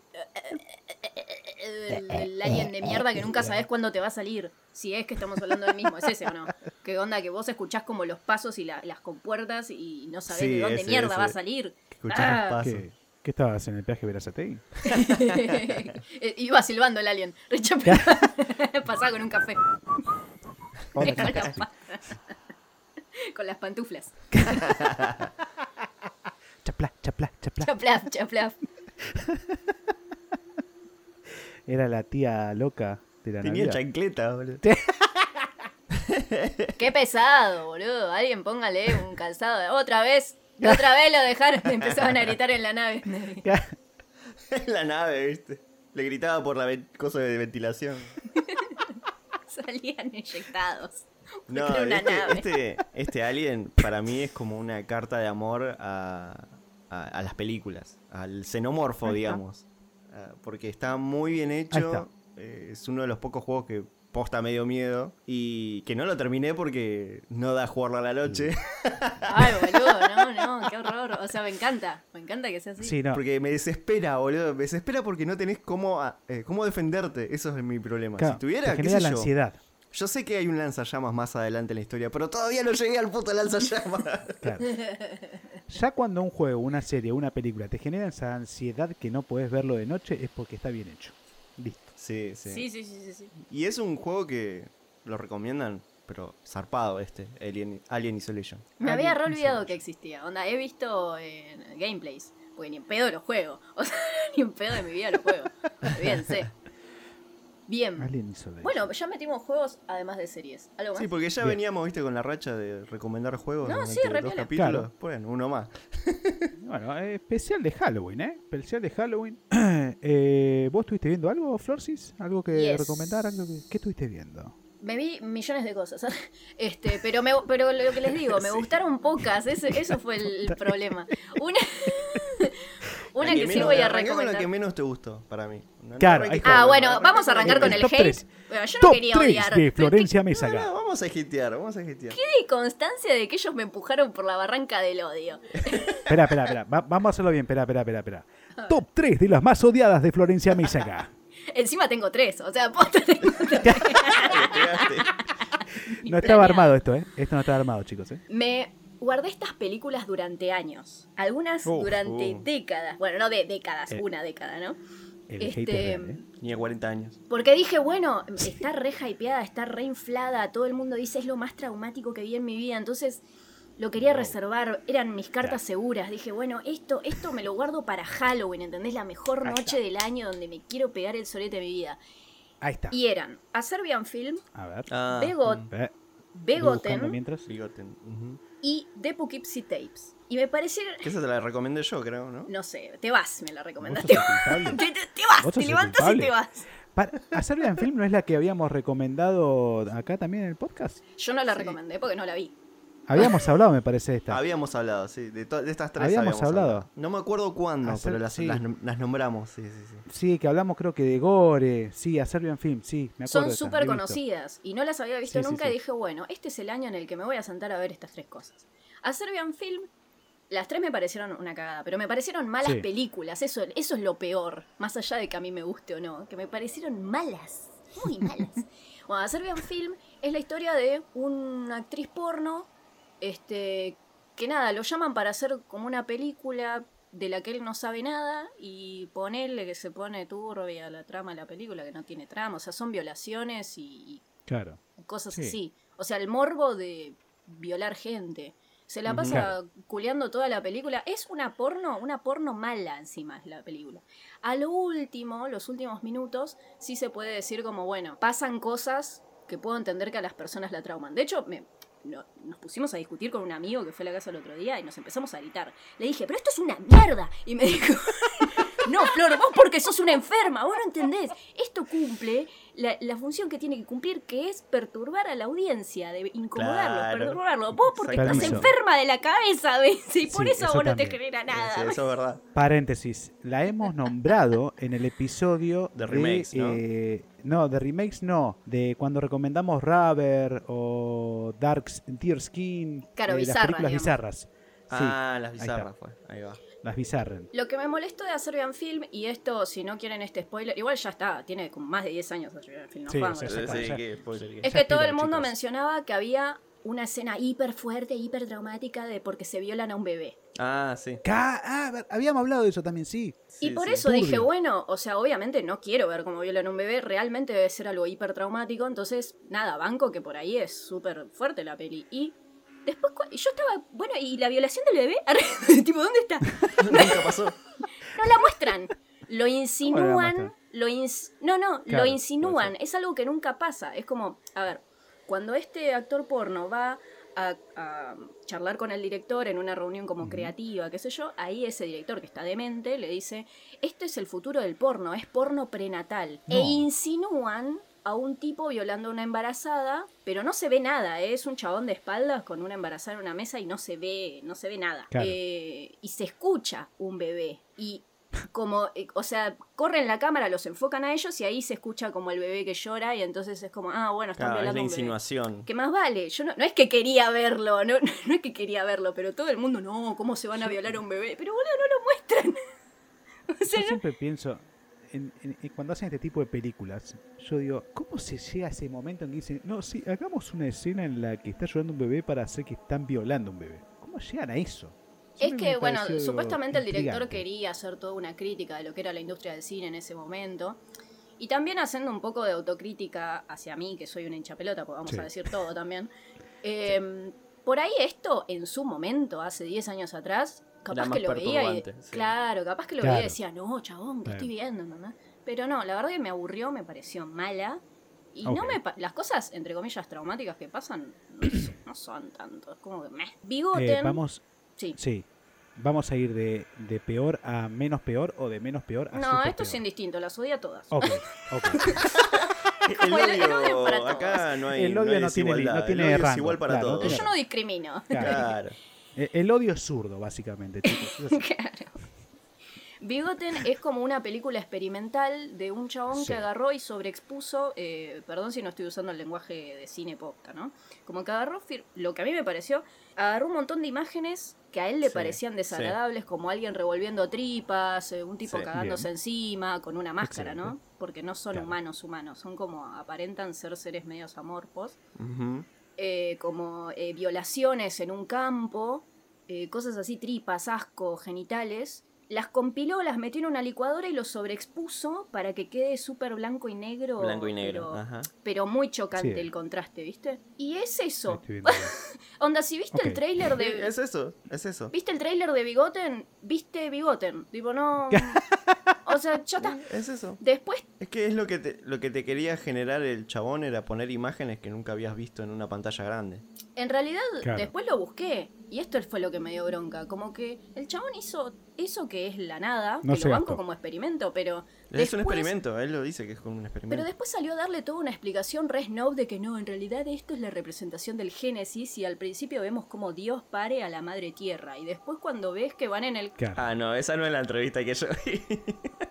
el, el alien de mierda que nunca sabes cuándo te va a salir. Si es que estamos hablando del mismo, es ese o no. ¿Qué onda? Que vos escuchás como los pasos y la- las compuertas y no sabés Sí, de dónde ese, mierda ese. va a salir. Escuchás Ah. los pasos. ¿Qué, qué estabas en el peaje Verazategui? (laughs) Eh, Iba silbando el alien. (laughs) Richa (laughs) Pasaba con un café. Con las pantuflas. Chapla, chapla, chapla. Chaplaf, chaplaf. Era la tía loca de la Tenía Navidad. chancleta, boludo. Qué pesado, boludo. Alguien póngale un calzado. de- Otra vez. Otra vez lo dejaron. (laughs) Empezaban a gritar en la nave. En la nave, viste. Le gritaba por la cosa de ventilación. Salían inyectados. No, una este, nave. este, este Alien para mí es como una carta de amor a, a- a las películas, al xenomorfo, digamos. Ah, porque está muy bien hecho. eh, es uno de los pocos juegos que posta medio miedo. Y que no lo terminé porque no da jugarlo a la noche. (laughs) Ay, boludo, no, no, qué horror. O sea, me encanta. Me encanta que sea así. Sí, no. Porque me desespera, boludo. Me desespera porque no tenés cómo, ah, eh, cómo defenderte. Eso es mi problema. Claro, si tuviera, te qué sé la yo, ansiedad. Yo sé que hay un lanzallamas más adelante en la historia, pero todavía no llegué al puto lanzallamas. Claro. (laughs) Ya cuando un juego, una serie, una película te genera esa ansiedad que no puedes verlo de noche es porque está bien hecho. Listo. sí, sí, Sí, sí, sí, sí. sí. Y es un juego que lo recomiendan, pero zarpado este, Alien, Alien Isolation. Me había re olvidado que existía. Onda, he visto en gameplays. Porque ni en pedo los juego. (laughs) O sea, ni en pedo de mi vida los juego. Bien, sé. Bien. Alien. Bueno, ya metimos juegos además de series. ¿Algo más? Sí, porque ya Bien. veníamos, viste, con la racha de recomendar juegos. No, sí, dos capítulos. Claro. Bueno, uno más. (laughs) Bueno, eh, especial de Halloween, ¿eh? Especial de Halloween. (clears throat) Eh, ¿Vos estuviste viendo algo, Florcis? ¿Algo que Yes. recomendar? ¿Algo que... ¿Qué estuviste viendo? Me vi millones de cosas. (laughs) Este, pero me, pero lo que les digo, me (laughs) gustaron pocas. Ese, eso fue el, el problema. Una, una que sí menos- voy a arrancá con la recomendar. que menos te gustó, para mí. No- no Claro, arranques ahí está. Ah, bueno, arranques vamos a arrancar con el top hate. tres. Bueno, yo no Top quería 3 odiar. de Florencia No, Mésaga. no, vamos a hitear, vamos a hitear. Qué constancia de que ellos me empujaron por la barranca del odio. (laughs) Espera, espera, espera. Va- vamos a hacerlo bien. Espera, espera, espera, espera. Top 3 de las más odiadas de Florencia Mésaga. (laughs) Encima tengo tres, o sea, posta tengo (laughs) tres. Le pegaste. No estaba armado esto, ¿eh? Esto no estaba armado, chicos, ¿eh? Me guardé estas películas durante años. Algunas durante uh. décadas. Bueno, no de décadas, Eh. una década, ¿no? El Este, real, ¿eh? Tenía 40 años. Porque dije, bueno, está re hypeada, está re inflada, todo el mundo dice es lo más traumático que vi en mi vida, entonces lo quería reservar, eran mis cartas seguras. Dije, bueno, esto, esto me lo guardo para Halloween, ¿entendés? La mejor Ahí noche está. del año donde me quiero pegar el solete de mi vida. Ahí está. Y eran A Serbian Film, A ver. Ah, Begot, mm, Begoten mientras. bigoten. Y The Poughkeepsie Tapes. Y me parecieron, Que esa te la recomendé yo, creo, ¿no? no sé, te vas, me la ¿Vos recomendaste. (laughs) Te, te- te vas, ¿Vos te levantas y te vas. Para, ¿A Serbian Film no es la que habíamos recomendado acá también en el podcast? Yo no la recomendé porque no la vi. Habíamos hablado, me parece, de esta. Habíamos hablado, sí, de, de estas tres Habíamos habíamos, hablado. hablado. No me acuerdo cuándo, pero las, sí. las, las nombramos, sí, sí, sí. Sí, que hablamos creo que de Gore. Sí, a Serbian Film, sí, me acuerdo. Son súper conocidas y no las había visto Sí, sí, nunca sí. y dije, bueno, este es el año en el que me voy a sentar a ver estas tres cosas. A Serbian Film, las tres me parecieron una cagada, pero me parecieron malas Sí. películas, eso, eso es lo peor, más allá de que a mí me guste o no, que me parecieron malas, muy malas. (laughs) bueno, A Serbian Film es la historia de una actriz porno, este, que nada, lo llaman para hacer como una película de la que él no sabe nada y ponerle que se pone turbia la trama de la película que no tiene trama, o sea, son violaciones y, Claro. cosas Sí. así. O sea, el morbo de violar gente. Se la pasa Claro. culeando toda la película. Es una porno, una porno mala encima es la película. A lo último, los últimos minutos, sí se puede decir como, bueno, pasan cosas que puedo entender que a las personas la trauman. De hecho, me, no- nos pusimos a discutir con un amigo que fue a la casa el otro día y nos empezamos a gritar. Le dije, pero esto es una mierda. Y me dijo, no, Flor, vos porque sos una enferma, vos no entendés. Esto cumple la, la función que tiene que cumplir, que es perturbar a la audiencia, de incomodarlos, Claro. perturbarlos. Vos porque estás enferma de la cabeza, (laughs) ¿ves? Y por Sí, eso, a eso vos no te también. genera Sí, nada. eso es verdad. Paréntesis, la hemos nombrado en el episodio De remakes, ¿no? eh, no, de remakes no, de cuando recomendamos Rubber o Dark Deer Skin, Claro, eh, bizarras, las películas digamos. bizarras. Sí, ah, las ahí está. bizarras fue. Ahí va. Las bizarras. Lo que me molestó de Serbian Film, y esto, si no quieren este spoiler, igual ya está, tiene como más de 10 años Serbian Film, no Sí, sí, sí. spoiler Es que todo el mundo chicos. mencionaba que había una escena hiper fuerte, hiper traumática de porque se violan a un bebé. Ah, sí. Ca- Ah, habíamos hablado de eso también, sí. y por sí. eso dije, bueno, o sea, obviamente no quiero ver cómo violan a un bebé, realmente debe ser algo hiper traumático, entonces, nada, banco que por ahí es súper fuerte la peli. Y después, yo estaba, bueno, ¿y la violación del bebé? (laughs) tipo, ¿dónde está? (laughs) Nunca pasó. No la muestran. Lo insinúan. Lo ins- no, no, Claro, lo insinúan. Es algo que nunca pasa. Es como, a ver, cuando este actor porno va a, a charlar con el director en una reunión como creativa, qué sé yo, ahí ese director que está demente le dice, este es el futuro del porno, es porno prenatal. No. E insinúan a un tipo violando a una embarazada, pero no se ve nada, ¿eh? es un chabón de espaldas con una embarazada en una mesa y no se ve, no se ve nada. Claro. Eh, y se escucha un bebé. Y como, eh, o sea, corren la cámara, los enfocan a ellos y ahí se escucha como el bebé que llora y entonces es como, ah, bueno, están Claro, es violando la insinuación. Que más vale, yo no, no es que quería verlo, no, (laughs) no es que quería verlo, pero todo el mundo, no, ¿cómo se van a violar a un bebé? Pero boludo, no lo muestran. (laughs) o sea, Yo siempre pienso, en- en- en- cuando hacen este tipo de películas, yo digo, ¿cómo se llega a ese momento en que dicen, no, sí, hagamos una escena en la que está llorando un bebé para hacer que están violando a un bebé? ¿Cómo llegan a eso? Es que, bueno, supuestamente el director intrigante. quería hacer toda una crítica de lo que era la industria del cine en ese momento. Y también haciendo un poco de autocrítica hacia mí, que soy una hinchapelota, porque vamos Sí. a decir todo también. (laughs) Eh, por ahí esto, en su momento, hace 10 años atrás, capaz más que lo veía y... sí. Claro, capaz que lo Claro. veía y decía, no, chabón, ¿qué estoy viendo? ¿entendés? Pero no, la verdad que me aburrió, me pareció mala. Y no me pa- las cosas, entre comillas, traumáticas que pasan no, son- no son tanto. Es como que meh. Bigoten. Eh, vamos, Sí. sí, vamos a ir de, de peor a menos peor o de menos peor a No, esto es indistinto, las odia todas. Ok, ok. (laughs) como el- el odio odio, para todos. acá no hay, El odio hay no tiene no tiene el odio es rango, igual para claro, no todos. Yo no discrimino. Claro. Eh, El odio es zurdo, básicamente, chicos. (laughs) Claro. Bigoten es como una película experimental de un chabón Sí. que agarró y sobreexpuso, eh, perdón si no estoy usando el lenguaje de cine popta, ¿no? Como que agarró, lo que a mí me pareció, agarró un montón de imágenes que a él le Sí, parecían desagradables, como alguien revolviendo tripas, eh, un tipo Sí. cagándose Bien. encima, con una máscara, ¿no? Porque no son Claro. humanos humanos, son como, aparentan ser seres medios amorfos. Ujú. eh, como eh, violaciones en un campo, eh, cosas así, tripas, asco, genitales. Las compiló, las metió en una licuadora y los sobreexpuso para que quede súper blanco y negro. Blanco y negro. Pero, Ajá. pero muy chocante Sí. el contraste, ¿viste? Y es eso. (laughs) Onda, si viste el Sí, de... Es eso, es eso. ¿Viste el tráiler de Bigoten? ¿Viste Bigoten? Tipo, no... (laughs) o sea, ya está. Es eso. Después Es que es lo que te, lo que te quería generar el chabón era poner imágenes que nunca habías visto en una pantalla grande. En realidad, Claro. después lo busqué. Y esto fue lo que me dio bronca. Como que el chabón hizo eso que es la nada, No que lo banco gastó. como experimento, pero. Es un experimento, él lo dice que es como un experimento. Pero después salió a darle toda una explicación re snob de que no, en realidad esto es la representación del Génesis y al principio vemos como Dios pare a la madre tierra. Y después cuando ves que van en el. Claro. Ah, no, esa no es la entrevista que yo vi.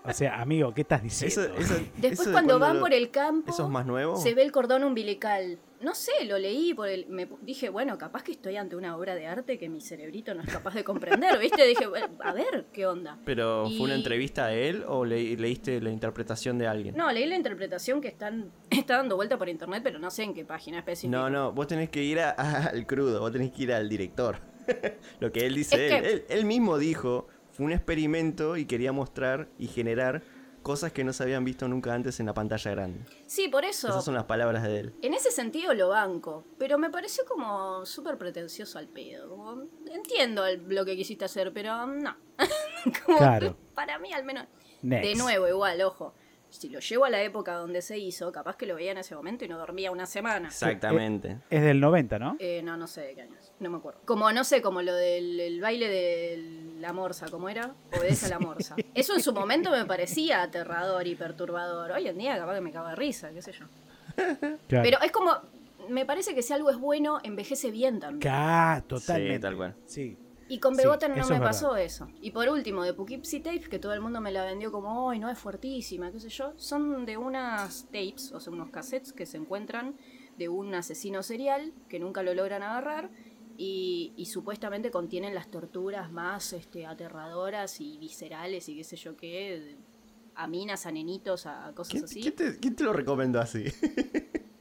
O sea, amigo, ¿qué estás diciendo? Eso- eso- Después eso cuando van lo- por el campo. ¿Eso es más nuevo? Se ve el cordón umbilical. No sé, lo leí por el. Me dije, bueno, capaz que estoy ante una obra de arte que mi cerebrito no es capaz de comprender, (laughs) ¿viste? Dije, bueno, a ver, ¿qué onda? ¿Pero fue una entrevista a él o le- leíste la interpretación de alguien? No, leí la interpretación que están, (laughs) está dando vuelta por internet, pero no sé en qué página específica. No, no, vos tenés que ir a- a- (laughs) al crudo, vos tenés que ir al director. Lo que él dice, Es él, que- él, él mismo dijo, fue un experimento y quería mostrar y generar cosas que no se habían visto nunca antes en la pantalla grande. Sí, por eso. Esas son las palabras de él. En ese sentido lo banco, pero me pareció como súper pretencioso al pedo. como, entiendo el- lo que quisiste hacer, pero no. (laughs) Como Claro. Para mí al menos. Next. De nuevo, igual, ojo. Si lo llevo a la época donde se hizo, capaz que lo veía en ese momento y no dormía una semana. Exactamente. Es del 90, ¿no? Eh, no, no sé de qué años. No me acuerdo. Como, no sé, como lo del el baile de la morsa, ¿cómo era? Obedece a la morsa. (laughs) Eso en su momento me parecía aterrador y perturbador. Hoy en día capaz que me cago de risa, qué sé yo. Claro. Pero es como, me parece que si algo es bueno, envejece bien también. Ca- totalmente. Sí, tal cual. Sí. Y con Sí, Bebotan no me es pasó eso. Y por último, de Poughkeepsie Tapes, que todo el mundo me la vendió como, ¡ay, no es fuertísima! qué sé yo. Son de unas tapes, o sea, unos cassettes que se encuentran de un asesino serial que nunca lo logran agarrar. Y, y supuestamente contienen las torturas más este, aterradoras y viscerales y qué sé yo qué, a minas, a nenitos, a cosas ¿Quién, así. quién te, quién te lo recomendó así?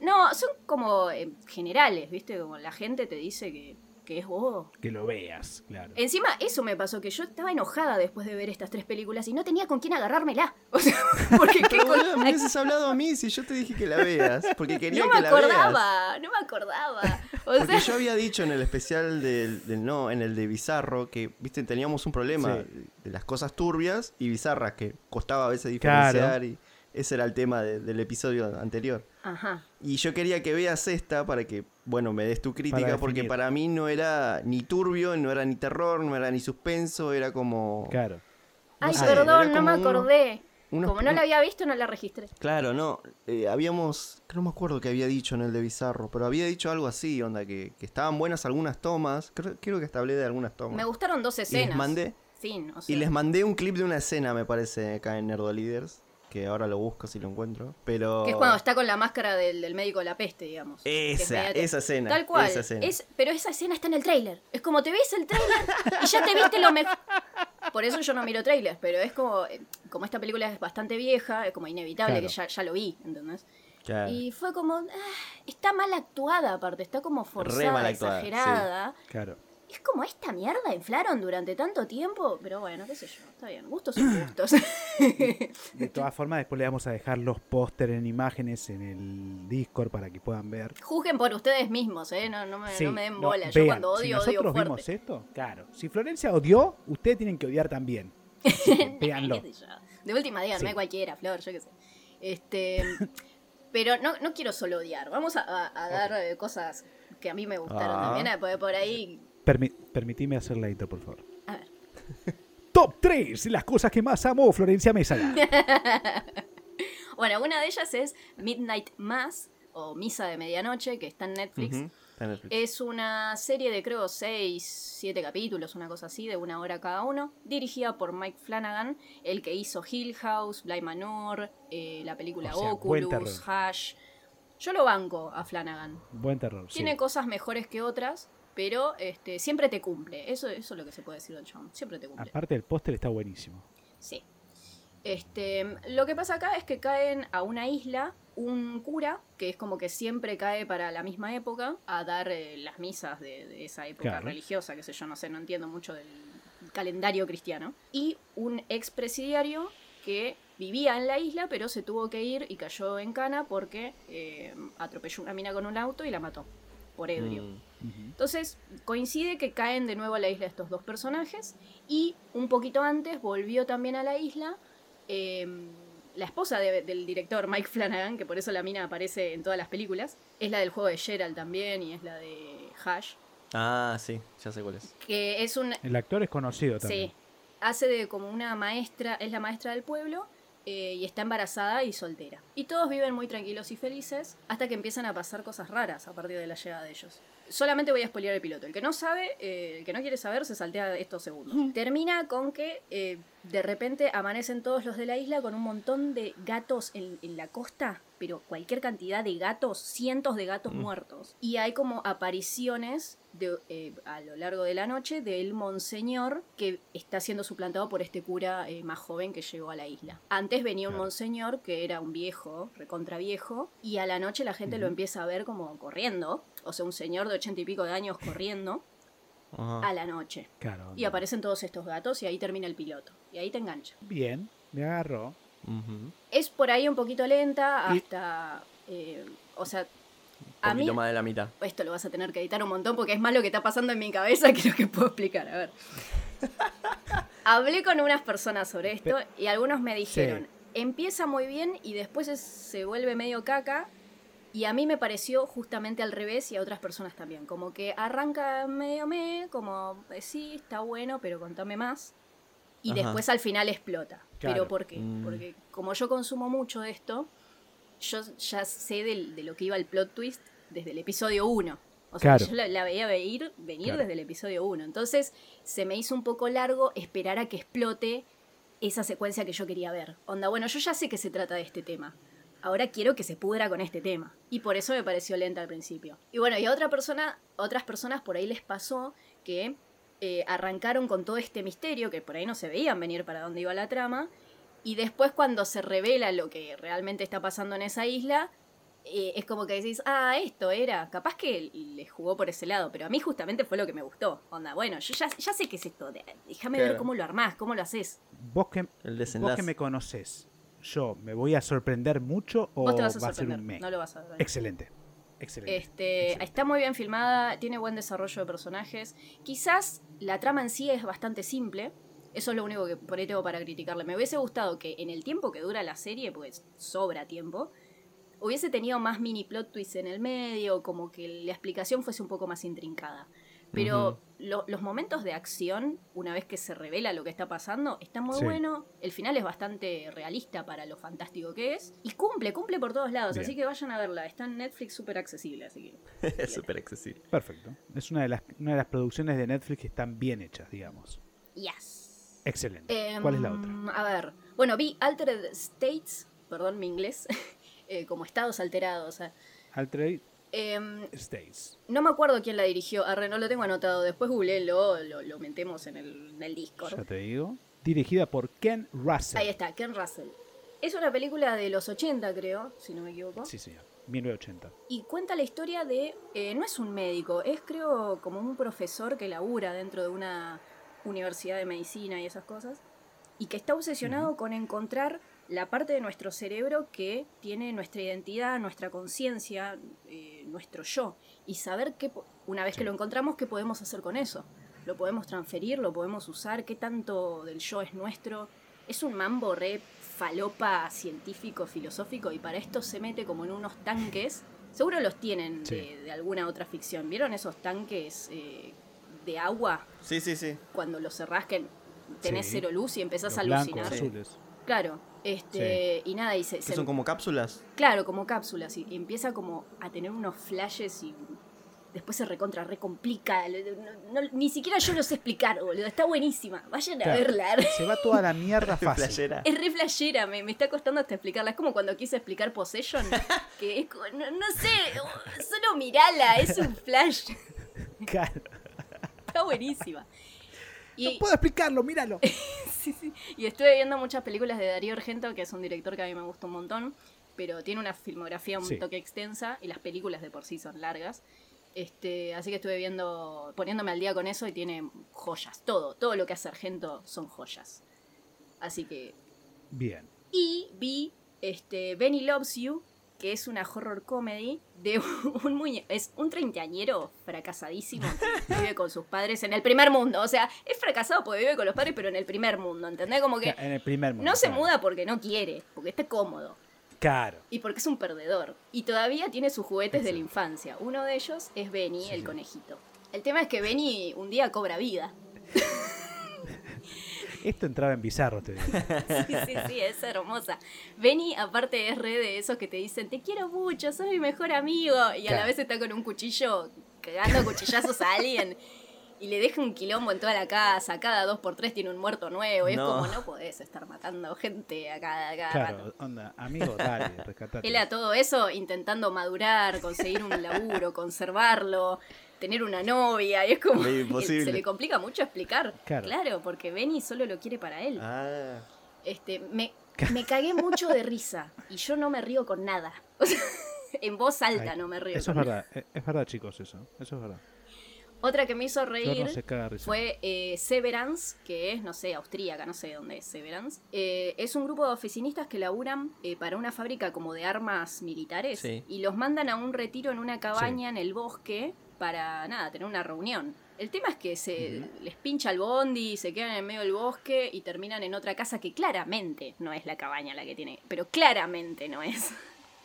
No, son como eh, generales, ¿viste? Como la gente te dice que, que es vos. Que lo veas, claro. Encima, eso me pasó, que yo estaba enojada después de ver estas tres películas y no tenía con quién agarrármela. (laughs) O sea, porque qué con- boludo, me hubieses hablado a mí si yo te dije que la veas. Porque (laughs) quería no que me la veas. acordaba, no me acordaba. O Porque sea, yo había dicho en el especial del, del- no, en el de Bizarro, que viste, teníamos un problema Sí. de las cosas turbias y bizarras que costaba a veces Claro. diferenciar y ese era el tema de- del episodio anterior. ajá. Y yo quería que veas esta para que, bueno, me des tu crítica, Para porque para mí no era ni turbio, no era ni terror, no era ni suspenso, era como... Claro. Ay, sé, perdón, no me acordé. unos- Como no la había visto, no la registré. Claro, no, eh, habíamos, no me acuerdo que había dicho en el de Bizarro, pero había dicho algo así, onda, que, que estaban buenas algunas tomas, creo, creo que hasta hablé de algunas tomas. Me gustaron dos y les escenas. mandé, Fin, o sea. y les mandé un clip de una escena, me parece, acá en Nerdo Leaders, que ahora lo busco si lo encuentro, pero... Que es cuando está con la máscara del, del médico de la peste, digamos. Es Esa, esa escena, Tal cual. esa escena. Es, pero esa escena está en el tráiler. Es como te ves el tráiler y ya te viste lo mejor. Por eso yo no miro trailers, pero es como, eh, como esta película es bastante vieja, es como inevitable Claro. que ya, ya lo vi, ¿entendés? Claro. Y fue como, ah, está mal actuada aparte, está como forzada, mal actuada, exagerada. Claro. Es como esta mierda inflaron durante tanto tiempo, pero bueno, qué sé yo, está bien, gustos son gustos. De todas formas, después le vamos a dejar los pósteres en imágenes en el Discord para que puedan ver. Juzguen por ustedes mismos, ¿eh? No, no me, Sí, no me den no, bola. Yo vean, cuando si odio, nosotros odio vimos fuerte. esto, claro. Si Florencia odió, ustedes tienen que odiar también. (laughs) Yo. De última díganme Sí. cualquiera, Flor, yo qué sé. Este, (laughs) pero no, no quiero solo odiar. Vamos a, a- a dar eh, cosas que a mí me gustaron Ah. también. eh, Porque por ahí. Permi- permitime hacer la intro, por favor. A ver. (laughs) Top 3 las cosas que más amó Florencia Mesa. (laughs) Bueno, una de ellas es Midnight Mass o Misa de Medianoche, que está en Netflix. Ujú, está en Netflix. Es una serie de creo 6, 7 capítulos, una cosa así, de una hora cada uno, dirigida por Mike Flanagan, el que hizo Hill House, Bly Manor, eh, la película O sea, Oculus. Hush. Yo lo banco a Flanagan. Buen terror. sí. Tiene cosas mejores que otras, pero este, siempre te cumple. Eso, eso es lo que se puede decir del chabón. Siempre te cumple. Aparte, el póster está buenísimo. Sí. Este, lo que pasa acá es que caen a una isla un cura, que es como que siempre cae para la misma época, a dar eh, las misas de, de esa época Claro. religiosa, que sé yo, no sé, no entiendo mucho del calendario cristiano. Y un expresidiario que vivía en la isla, pero se tuvo que ir y cayó en cana porque eh, atropelló una mina con un auto y la mató, por ebrio. Mm. Entonces coincide que caen de nuevo a la isla estos dos personajes y un poquito antes volvió también a la isla eh, la esposa de- del director Mike Flanagan, que por eso la mina aparece en todas las películas, es la del juego de Gerald también y es la de Hash, Ah, sí, ya sé cuál es. que es un... El actor es conocido también. Sí, hace de como una maestra, es la maestra del pueblo eh, y está embarazada y soltera. Y todos viven muy tranquilos y felices hasta que empiezan a pasar cosas raras a partir de la llegada de ellos. Solamente voy a spoilear el piloto. El que no sabe, eh, el que no quiere saber, se saltea estos segundos. Termina con que eh, de repente amanecen todos los de la isla con un montón de gatos en, en la costa, pero cualquier cantidad de gatos, cientos de gatos muertos. Y hay como apariciones de, eh, a lo largo de la noche del monseñor que está siendo suplantado por este cura eh, más joven que llegó a la isla. Antes venía un monseñor que era un viejo, recontra viejo, y a la noche la gente lo empieza a ver como corriendo, o sea, un señor de ochenta y pico de años corriendo. A la noche. Claro. Y aparecen todos estos gatos y ahí termina el piloto. Y ahí te engancha. Bien, me agarró. Es por ahí un poquito lenta hasta... eh, o sea, Un a mí... poquito más de la mitad. Esto lo vas a tener que editar un montón porque es más lo que está pasando en mi cabeza que lo que puedo explicar. A ver. (laughs) Hablé con unas personas sobre esto y algunos me dijeron, empieza muy bien y después es- se vuelve medio caca. Y a mí me pareció justamente al revés y a otras personas también. Como que arranca medio me, como eh, sí, está bueno, pero contame más. Y Ajá. después al final explota. Claro. ¿Pero por qué? Mm. Porque como yo consumo mucho de esto, yo ya sé de lo que iba el plot twist desde el episodio 1. O sea, Claro. yo la, la veía venir, venir Claro. desde el episodio 1. Entonces, se me hizo un poco largo esperar a que explote esa secuencia que yo quería ver. Onda, bueno, yo ya sé que se trata de este tema. Ahora quiero que se pudra con este tema. Y por eso me pareció lenta al principio. Y bueno, y a otra persona, otras personas por ahí les pasó que eh, arrancaron con todo este misterio, que por ahí no se veían venir para dónde iba la trama. Y después cuando se revela lo que realmente está pasando en esa isla, eh, es como que decís, ah, esto era, capaz que les jugó por ese lado, pero a mí justamente fue lo que me gustó. Onda, bueno, yo ya, ya sé qué es esto, de- déjame ver cómo lo armás, cómo lo haces. Vos que, El vos que me conoces, ¿yo me voy a sorprender mucho o Vos te vas a va a ser sorprender, un me? no lo vas a ver. Excelente. Excelente. Este, Excelente. está muy bien filmada, tiene buen desarrollo de personajes. Quizás la trama en sí es bastante simple. Eso es lo único que por ahí tengo para criticarle. Me hubiese gustado que en el tiempo que dura la serie, pues sobra tiempo, hubiese tenido más mini plot twists en el medio, como que la explicación fuese un poco más intrincada. Pero lo- los momentos de acción, una vez que se revela lo que está pasando, está muy Sí. bueno. El final es bastante realista para lo fantástico que es. Y cumple, cumple por todos lados. Bien. Así que vayan a verla. Está en Netflix súper accesible. Así que (laughs) es súper accesible. Perfecto. Es una de, las, una de las producciones de Netflix que están bien hechas, digamos. Yes. Excelente. Em, ¿Cuál es la otra? A ver. Bueno, vi Altered States, perdón mi inglés, (laughs) eh, como estados alterados. o sea, Altered em, States. no me acuerdo quién la dirigió, arre, no lo tengo anotado. Después googleelo, lo, lo metemos en el, en el Discord. Ya te digo. Dirigida por Ken Russell. Ahí está, Ken Russell. Es una película de los 80, creo, si no me equivoco. Sí, señor. 1980. Y cuenta la historia de. eh, no es un médico, es creo como un profesor que labura dentro de una universidad de medicina y esas cosas. Y que está obsesionado con encontrar la parte de nuestro cerebro que tiene nuestra identidad, nuestra conciencia, eh, nuestro yo. Y saber que, una vez Sí. que lo encontramos, qué podemos hacer con eso. Lo podemos transferir, lo podemos usar, qué tanto del yo es nuestro. Es un mambo re falopa científico, filosófico, y para esto se mete como en unos tanques. Seguro los tienen Sí. de, de alguna otra ficción. ¿Vieron esos tanques eh, de agua? Sí, sí, sí. Cuando los cerrás que tenés Sí. cero luz y empezás Los a alucinar. Azules. Claro, este, y nada, y se, son como cápsulas. Claro, como cápsulas, y empieza como a tener unos flashes y después se recontra, recomplica. No- no- ni siquiera yo lo sé explicar, boludo. Está buenísima. Vayan a verla. (laughs) Se va toda la mierda fácil. Playera. Es re flashera, me, me está costando hasta explicarla. Es como cuando quise explicar Possession, (laughs) que es como, no, no sé, solo mirala, es un flash. Claro. Está buenísima. (laughs) Y, No puedo explicarlo, míralo. (laughs) sí, sí. y estuve viendo muchas películas de Darío Argento, que es un director que a mí me gusta un montón, pero tiene una filmografía un Sí. toque extensa y las películas de por sí son largas. Este, así que estuve viendo, poniéndome al día con eso y tiene joyas, todo, todo lo que hace Argento son joyas. Así que Bien. y vi este, Benny Loves You, que es una horror comedy de (laughs) un muñe es un treintañero fracasadísimo que vive con sus padres en el primer mundo. O sea, es fracasado porque vive con los padres, pero en el primer mundo, ¿entendés? Como que En el primer mundo. no se claro. muda porque no quiere, porque está cómodo Claro. y porque es un perdedor. Y todavía tiene sus juguetes de la infancia. Uno de ellos es Benny, Sí, el sí. conejito. El tema es que Benny un día cobra vida. (laughs) Esto entraba en bizarro, te digo. (laughs) Sí, sí, sí, es hermosa. Benny, aparte, es re de esos que te dicen, te quiero mucho, sos mi mejor amigo. Y a la vez está con un cuchillo cagando cuchillazos a alguien. Y le deja un quilombo en toda la casa. Cada dos por tres tiene un muerto nuevo. Y No. es como, no podés estar matando gente a cada, a cada Claro, rato. onda, amigo, dale, (laughs) rescatate. Él a todo eso intentando madurar, conseguir un laburo, conservarlo, tener una novia. Y es como, imposible. se le complica mucho explicar. Claro. porque Benny solo lo quiere para él. Ah. Este, me, me cagué mucho de risa y yo no me río con nada. O (laughs) sea, en voz alta Ay, no me río. Eso es con verdad, eh, es verdad, chicos, eso. Eso es verdad. Otra que me hizo reír no fue eh, Severance, que es, no sé, austríaca, no sé dónde es Severance. Eh, es un grupo de oficinistas que laburan eh, para una fábrica como de armas militares Sí. y los mandan a un retiro en una cabaña en el bosque para, nada, tener una reunión. El tema es que se les pincha el bondi, se quedan en medio del bosque y terminan en otra casa que claramente no es la cabaña la que tiene, pero claramente no es.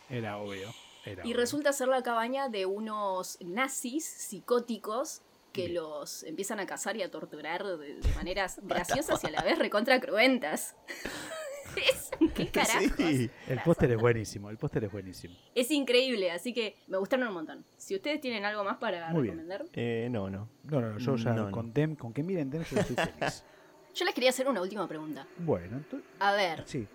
Era obvio. Era Y resulta ser la cabaña de unos nazis psicóticos que Bien. los empiezan a cazar y a torturar de, de maneras (laughs) graciosas y a la vez recontra cruentas. (laughs) es, ¿Qué carajo? Sí. El póster es buenísimo, el póster es buenísimo. Es increíble, así que me gustaron un montón. Si ustedes tienen algo más para Muy recomendar. Eh, no, no. No, no, yo ya No, no. con Dem, con que miren Dem yo estoy feliz. (laughs) Yo les quería hacer una última pregunta. bueno, entonces, A ver, sí.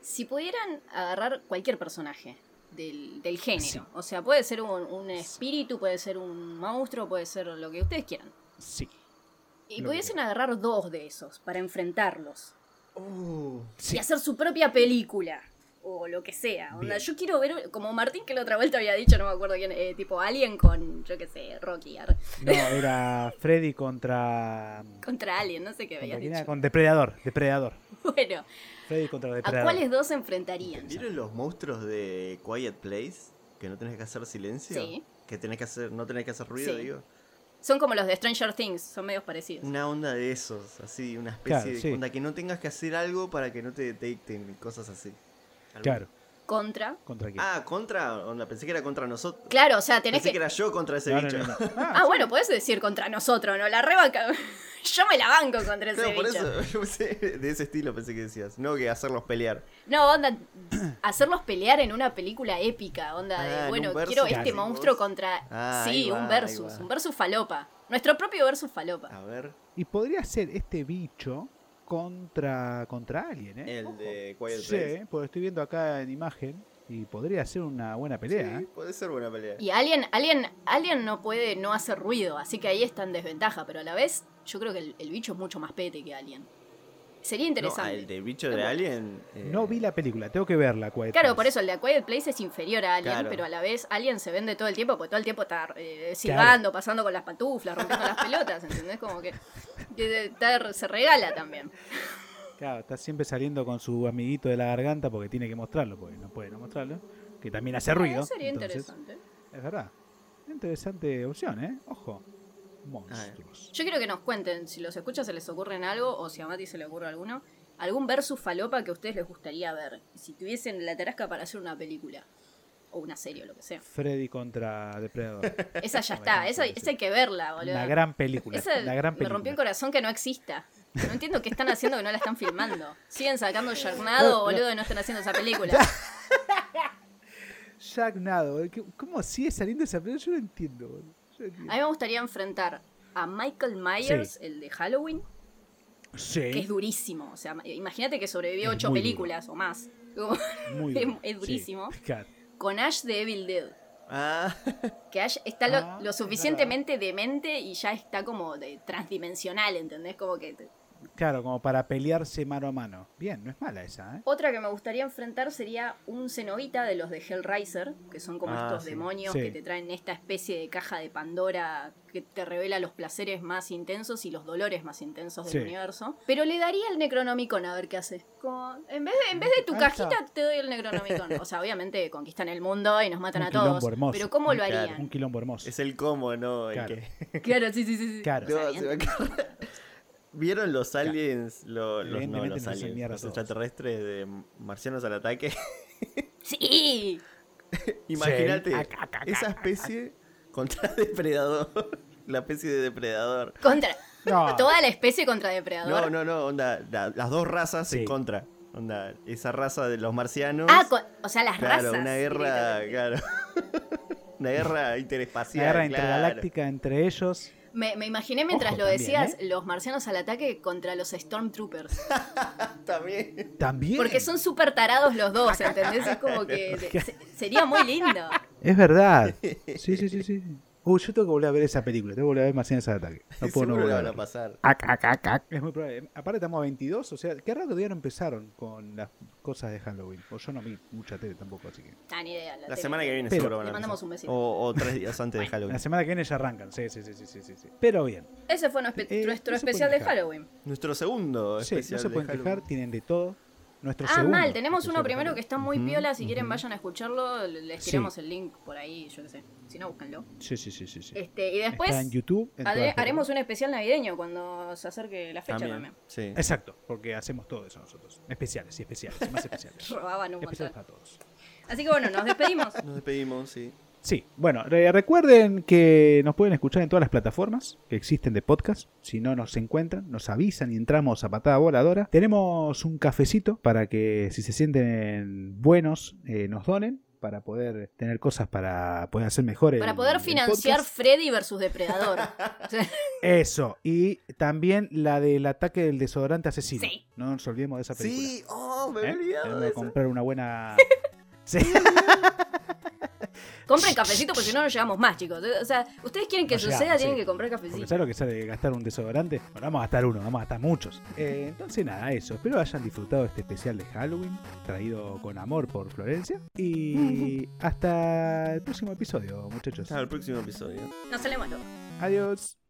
si pudieran agarrar cualquier personaje del, del género, Sí. o sea, puede ser un, un espíritu, puede ser un monstruo, puede ser lo que ustedes quieran. Sí. Y Lo pudiesen agarrar dos de esos para enfrentarlos. Uh, Sí. y hacer su propia película. O lo que sea. Onda, yo quiero ver, como Martín que la otra vuelta había dicho, no me acuerdo quién, eh, tipo Alien con, yo qué sé, Rocky. ar- No, era Freddy contra. Contra Alien, no sé qué era? dicho. Con Depredador. Depredador. (laughs) Bueno, Freddy contra ¿a Depredador. cuáles dos se enfrentarían? ¿Vieron los monstruos de Quiet Place? Que no tenés que hacer silencio. Sí. Que tenés que hacer, no tenés que hacer ruido, Sí. digo. Son como los de Stranger Things, son medios parecidos. Una onda de esos, así, una especie Claro, de sí. onda que no tengas que hacer algo para que no te detecten, cosas así. Claro. Contra. ¿Contra quién? Ah, contra, onda, pensé que era contra nosotros. Claro, o sea, tenés Pensé que. que era yo contra ese No, bicho. no, no. (laughs) Ah, bueno, podés decir contra nosotros, ¿no? La rebanca. (laughs) Yo me la banco contra ese No, por bicho. eso, (laughs) yo pensé, de ese estilo pensé que decías. No que hacerlos pelear. No, onda, (clears throat) hacerlos pelear en una película épica, onda Ah, de, en bueno, quiero este monstruo vos. contra... Ah, sí, va, un versus, un versus falopa. Nuestro propio versus falopa. A ver, Y podría ser este bicho contra contra alguien, ¿eh? el Ojo. de Quiet Sí, Place. porque estoy viendo acá en imagen y podría ser una buena pelea. Sí, ¿eh? puede ser buena pelea. Y Alien, Alien, Alien no puede no hacer ruido, así que ahí está en desventaja, pero a la vez yo creo que el, el bicho es mucho más pete que Alien. Sería No, interesante. ah, el de bicho de Alien. eh, No vi la película, tengo que verla. Quiet Claro, Place. por eso el de A Quiet Place es inferior a Alien, Claro. pero a la vez Alien se vende todo el tiempo, porque todo el tiempo está eh, silbando, pasando con las pantuflas, rompiendo las pelotas, ¿entendés? Como que que está- se regala también. Claro, está siempre saliendo con su amiguito de la garganta porque tiene que mostrarlo, porque no puede no mostrarlo. Que también hace ruido. Sería entonces, interesante. Es verdad. Interesante opción, ¿eh? Ojo. Monstruos. Yo quiero que nos cuenten si los escuchas se les ocurren algo o si a Mati se le ocurre alguno. Algún versus falopa que a ustedes les gustaría ver. Si tuviesen la tarasca para hacer una película. O una serie o lo que sea. Freddy contra Depredador. (laughs) Esa ya Me está, esa, esa hay que verla, boludo. Una gran película. Esa una gran me película. rompió el corazón que no exista. No entiendo qué están haciendo que no la están filmando. Siguen sacando Sharknado, boludo, y no están haciendo esa película. (laughs) Jack Nado. ¿qué- ¿Cómo sigue saliendo esa película? Yo no entiendo. boludo. A mí me gustaría enfrentar a Michael Myers, el de Halloween, Sí. que es durísimo. O sea, imagínate que sobrevivió Es ocho películas o más. Muy (laughs) es- es durísimo. Con Ash de Evil Dead. Ah, Que Ash está lo, Ah, lo es suficientemente demente y ya está como de transdimensional, ¿entendés? Como que te- Claro, como para pelearse mano a mano. Bien, no es mala esa, ¿eh? Otra que me gustaría enfrentar sería un cenobita de los de Hellraiser, que son como Ah, estos sí. demonios Sí. que te traen esta especie de caja de Pandora que te revela los placeres más intensos y los dolores más intensos del Sí. universo. Pero le daría el Necronomicon a ver qué hace. Como, en, vez de, en vez de tu cajita, te doy el Necronomicon. O sea, obviamente conquistan el mundo y nos matan Un a todos. hermoso. Pero ¿cómo lo Claro. harían? Un quilombo hermoso. es el combo, ¿no? El Claro. que... Claro, sí, sí, sí. sí. Claro. O sea, No, ¿Vieron los aliens? Lo- los, no, aliens. mierda Los todos. extraterrestres de Marcianos al ataque. Sí. (laughs) Imagínate esa especie contra (laughs) depredador. La especie de depredador. Contra. No. Toda la especie contra depredador. No, no, no, onda, la- las dos razas Sí. en contra. Onda, esa raza de los marcianos. Ah, con- o sea, las claro, razas. una guerra, claro. (laughs) una guerra interespacial. La guerra claro. intergaláctica entre ellos. Me, me imaginé mientras Ojo lo también, decías, ¿eh? los marcianos al ataque contra los Stormtroopers. (laughs) También. También. Porque son súper tarados los dos, ¿entendés? Es como (laughs) que se- sería muy lindo. Es verdad. Sí, sí, sí, sí. Uy, yo tengo que volver a ver esa película. Tengo que volver a ver Marcianos al ataque. No puedo no volver a van a pasar. Ac, ac, ac, ac. Es muy probable. Aparte estamos a 22, o sea, qué raro que todavía no empezaron con las cosas de Halloween. O yo no vi mucha tele tampoco, así que... Ah, ni idea. La semana que viene Pero- seguro van a Le mandamos empezar. un besito. O, o tres días antes de Halloween. La semana que viene ya arrancan, sí, sí, sí, sí, sí, sí, sí. Pero bien, Ese fue nuestro, Eh, nuestro no especial de. Halloween. Nuestro segundo sí, especial no se de pueden quejar, tienen de todo. Nuestro Ah, segundo mal, tenemos uno primero que está muy Ujú, piola. Si quieren, vayan a escucharlo. Les Sí. tiramos el link por ahí, yo qué sé. Si no, búsquenlo. Sí, sí, sí, sí. sí. Este, y después Está en YouTube. en haremos un especial navideño cuando se acerque la fecha También. también. Sí. Exacto, porque hacemos todo eso nosotros. Especiales y especiales, más especiales. (laughs) Robaban un especiales montón. para todos. Así que bueno, nos despedimos. Nos despedimos, sí. Sí, bueno, re- recuerden que nos pueden escuchar en todas las plataformas que existen de podcast. Si no nos encuentran, nos avisan y entramos a patada voladora. Tenemos un cafecito para que si se sienten buenos eh, nos donen para poder tener cosas para poder hacer mejor el- Para poder el financiar. Freddy versus Depredador. (laughs) Eso, y también la del ataque del desodorante asesino. Sí. No nos olvidemos de esa película. Sí, oh, me ¿eh? había olvidado Tenemos de que eso. comprar una buena... (laughs) Sí. (laughs) compren cafecito porque si no, no llegamos más, chicos. O sea, ustedes quieren que No suceda, llegamos, tienen sí. que comprar Porque cafecito. ¿sabes lo que sale gastar un desodorante? Bueno, vamos a gastar uno, vamos a gastar muchos. Eh, entonces nada, eso. Espero hayan disfrutado este especial de Halloween, traído con amor por Florencia. Y (laughs) hasta el próximo episodio, muchachos. Hasta el próximo episodio. Nos salimos luego. Adiós.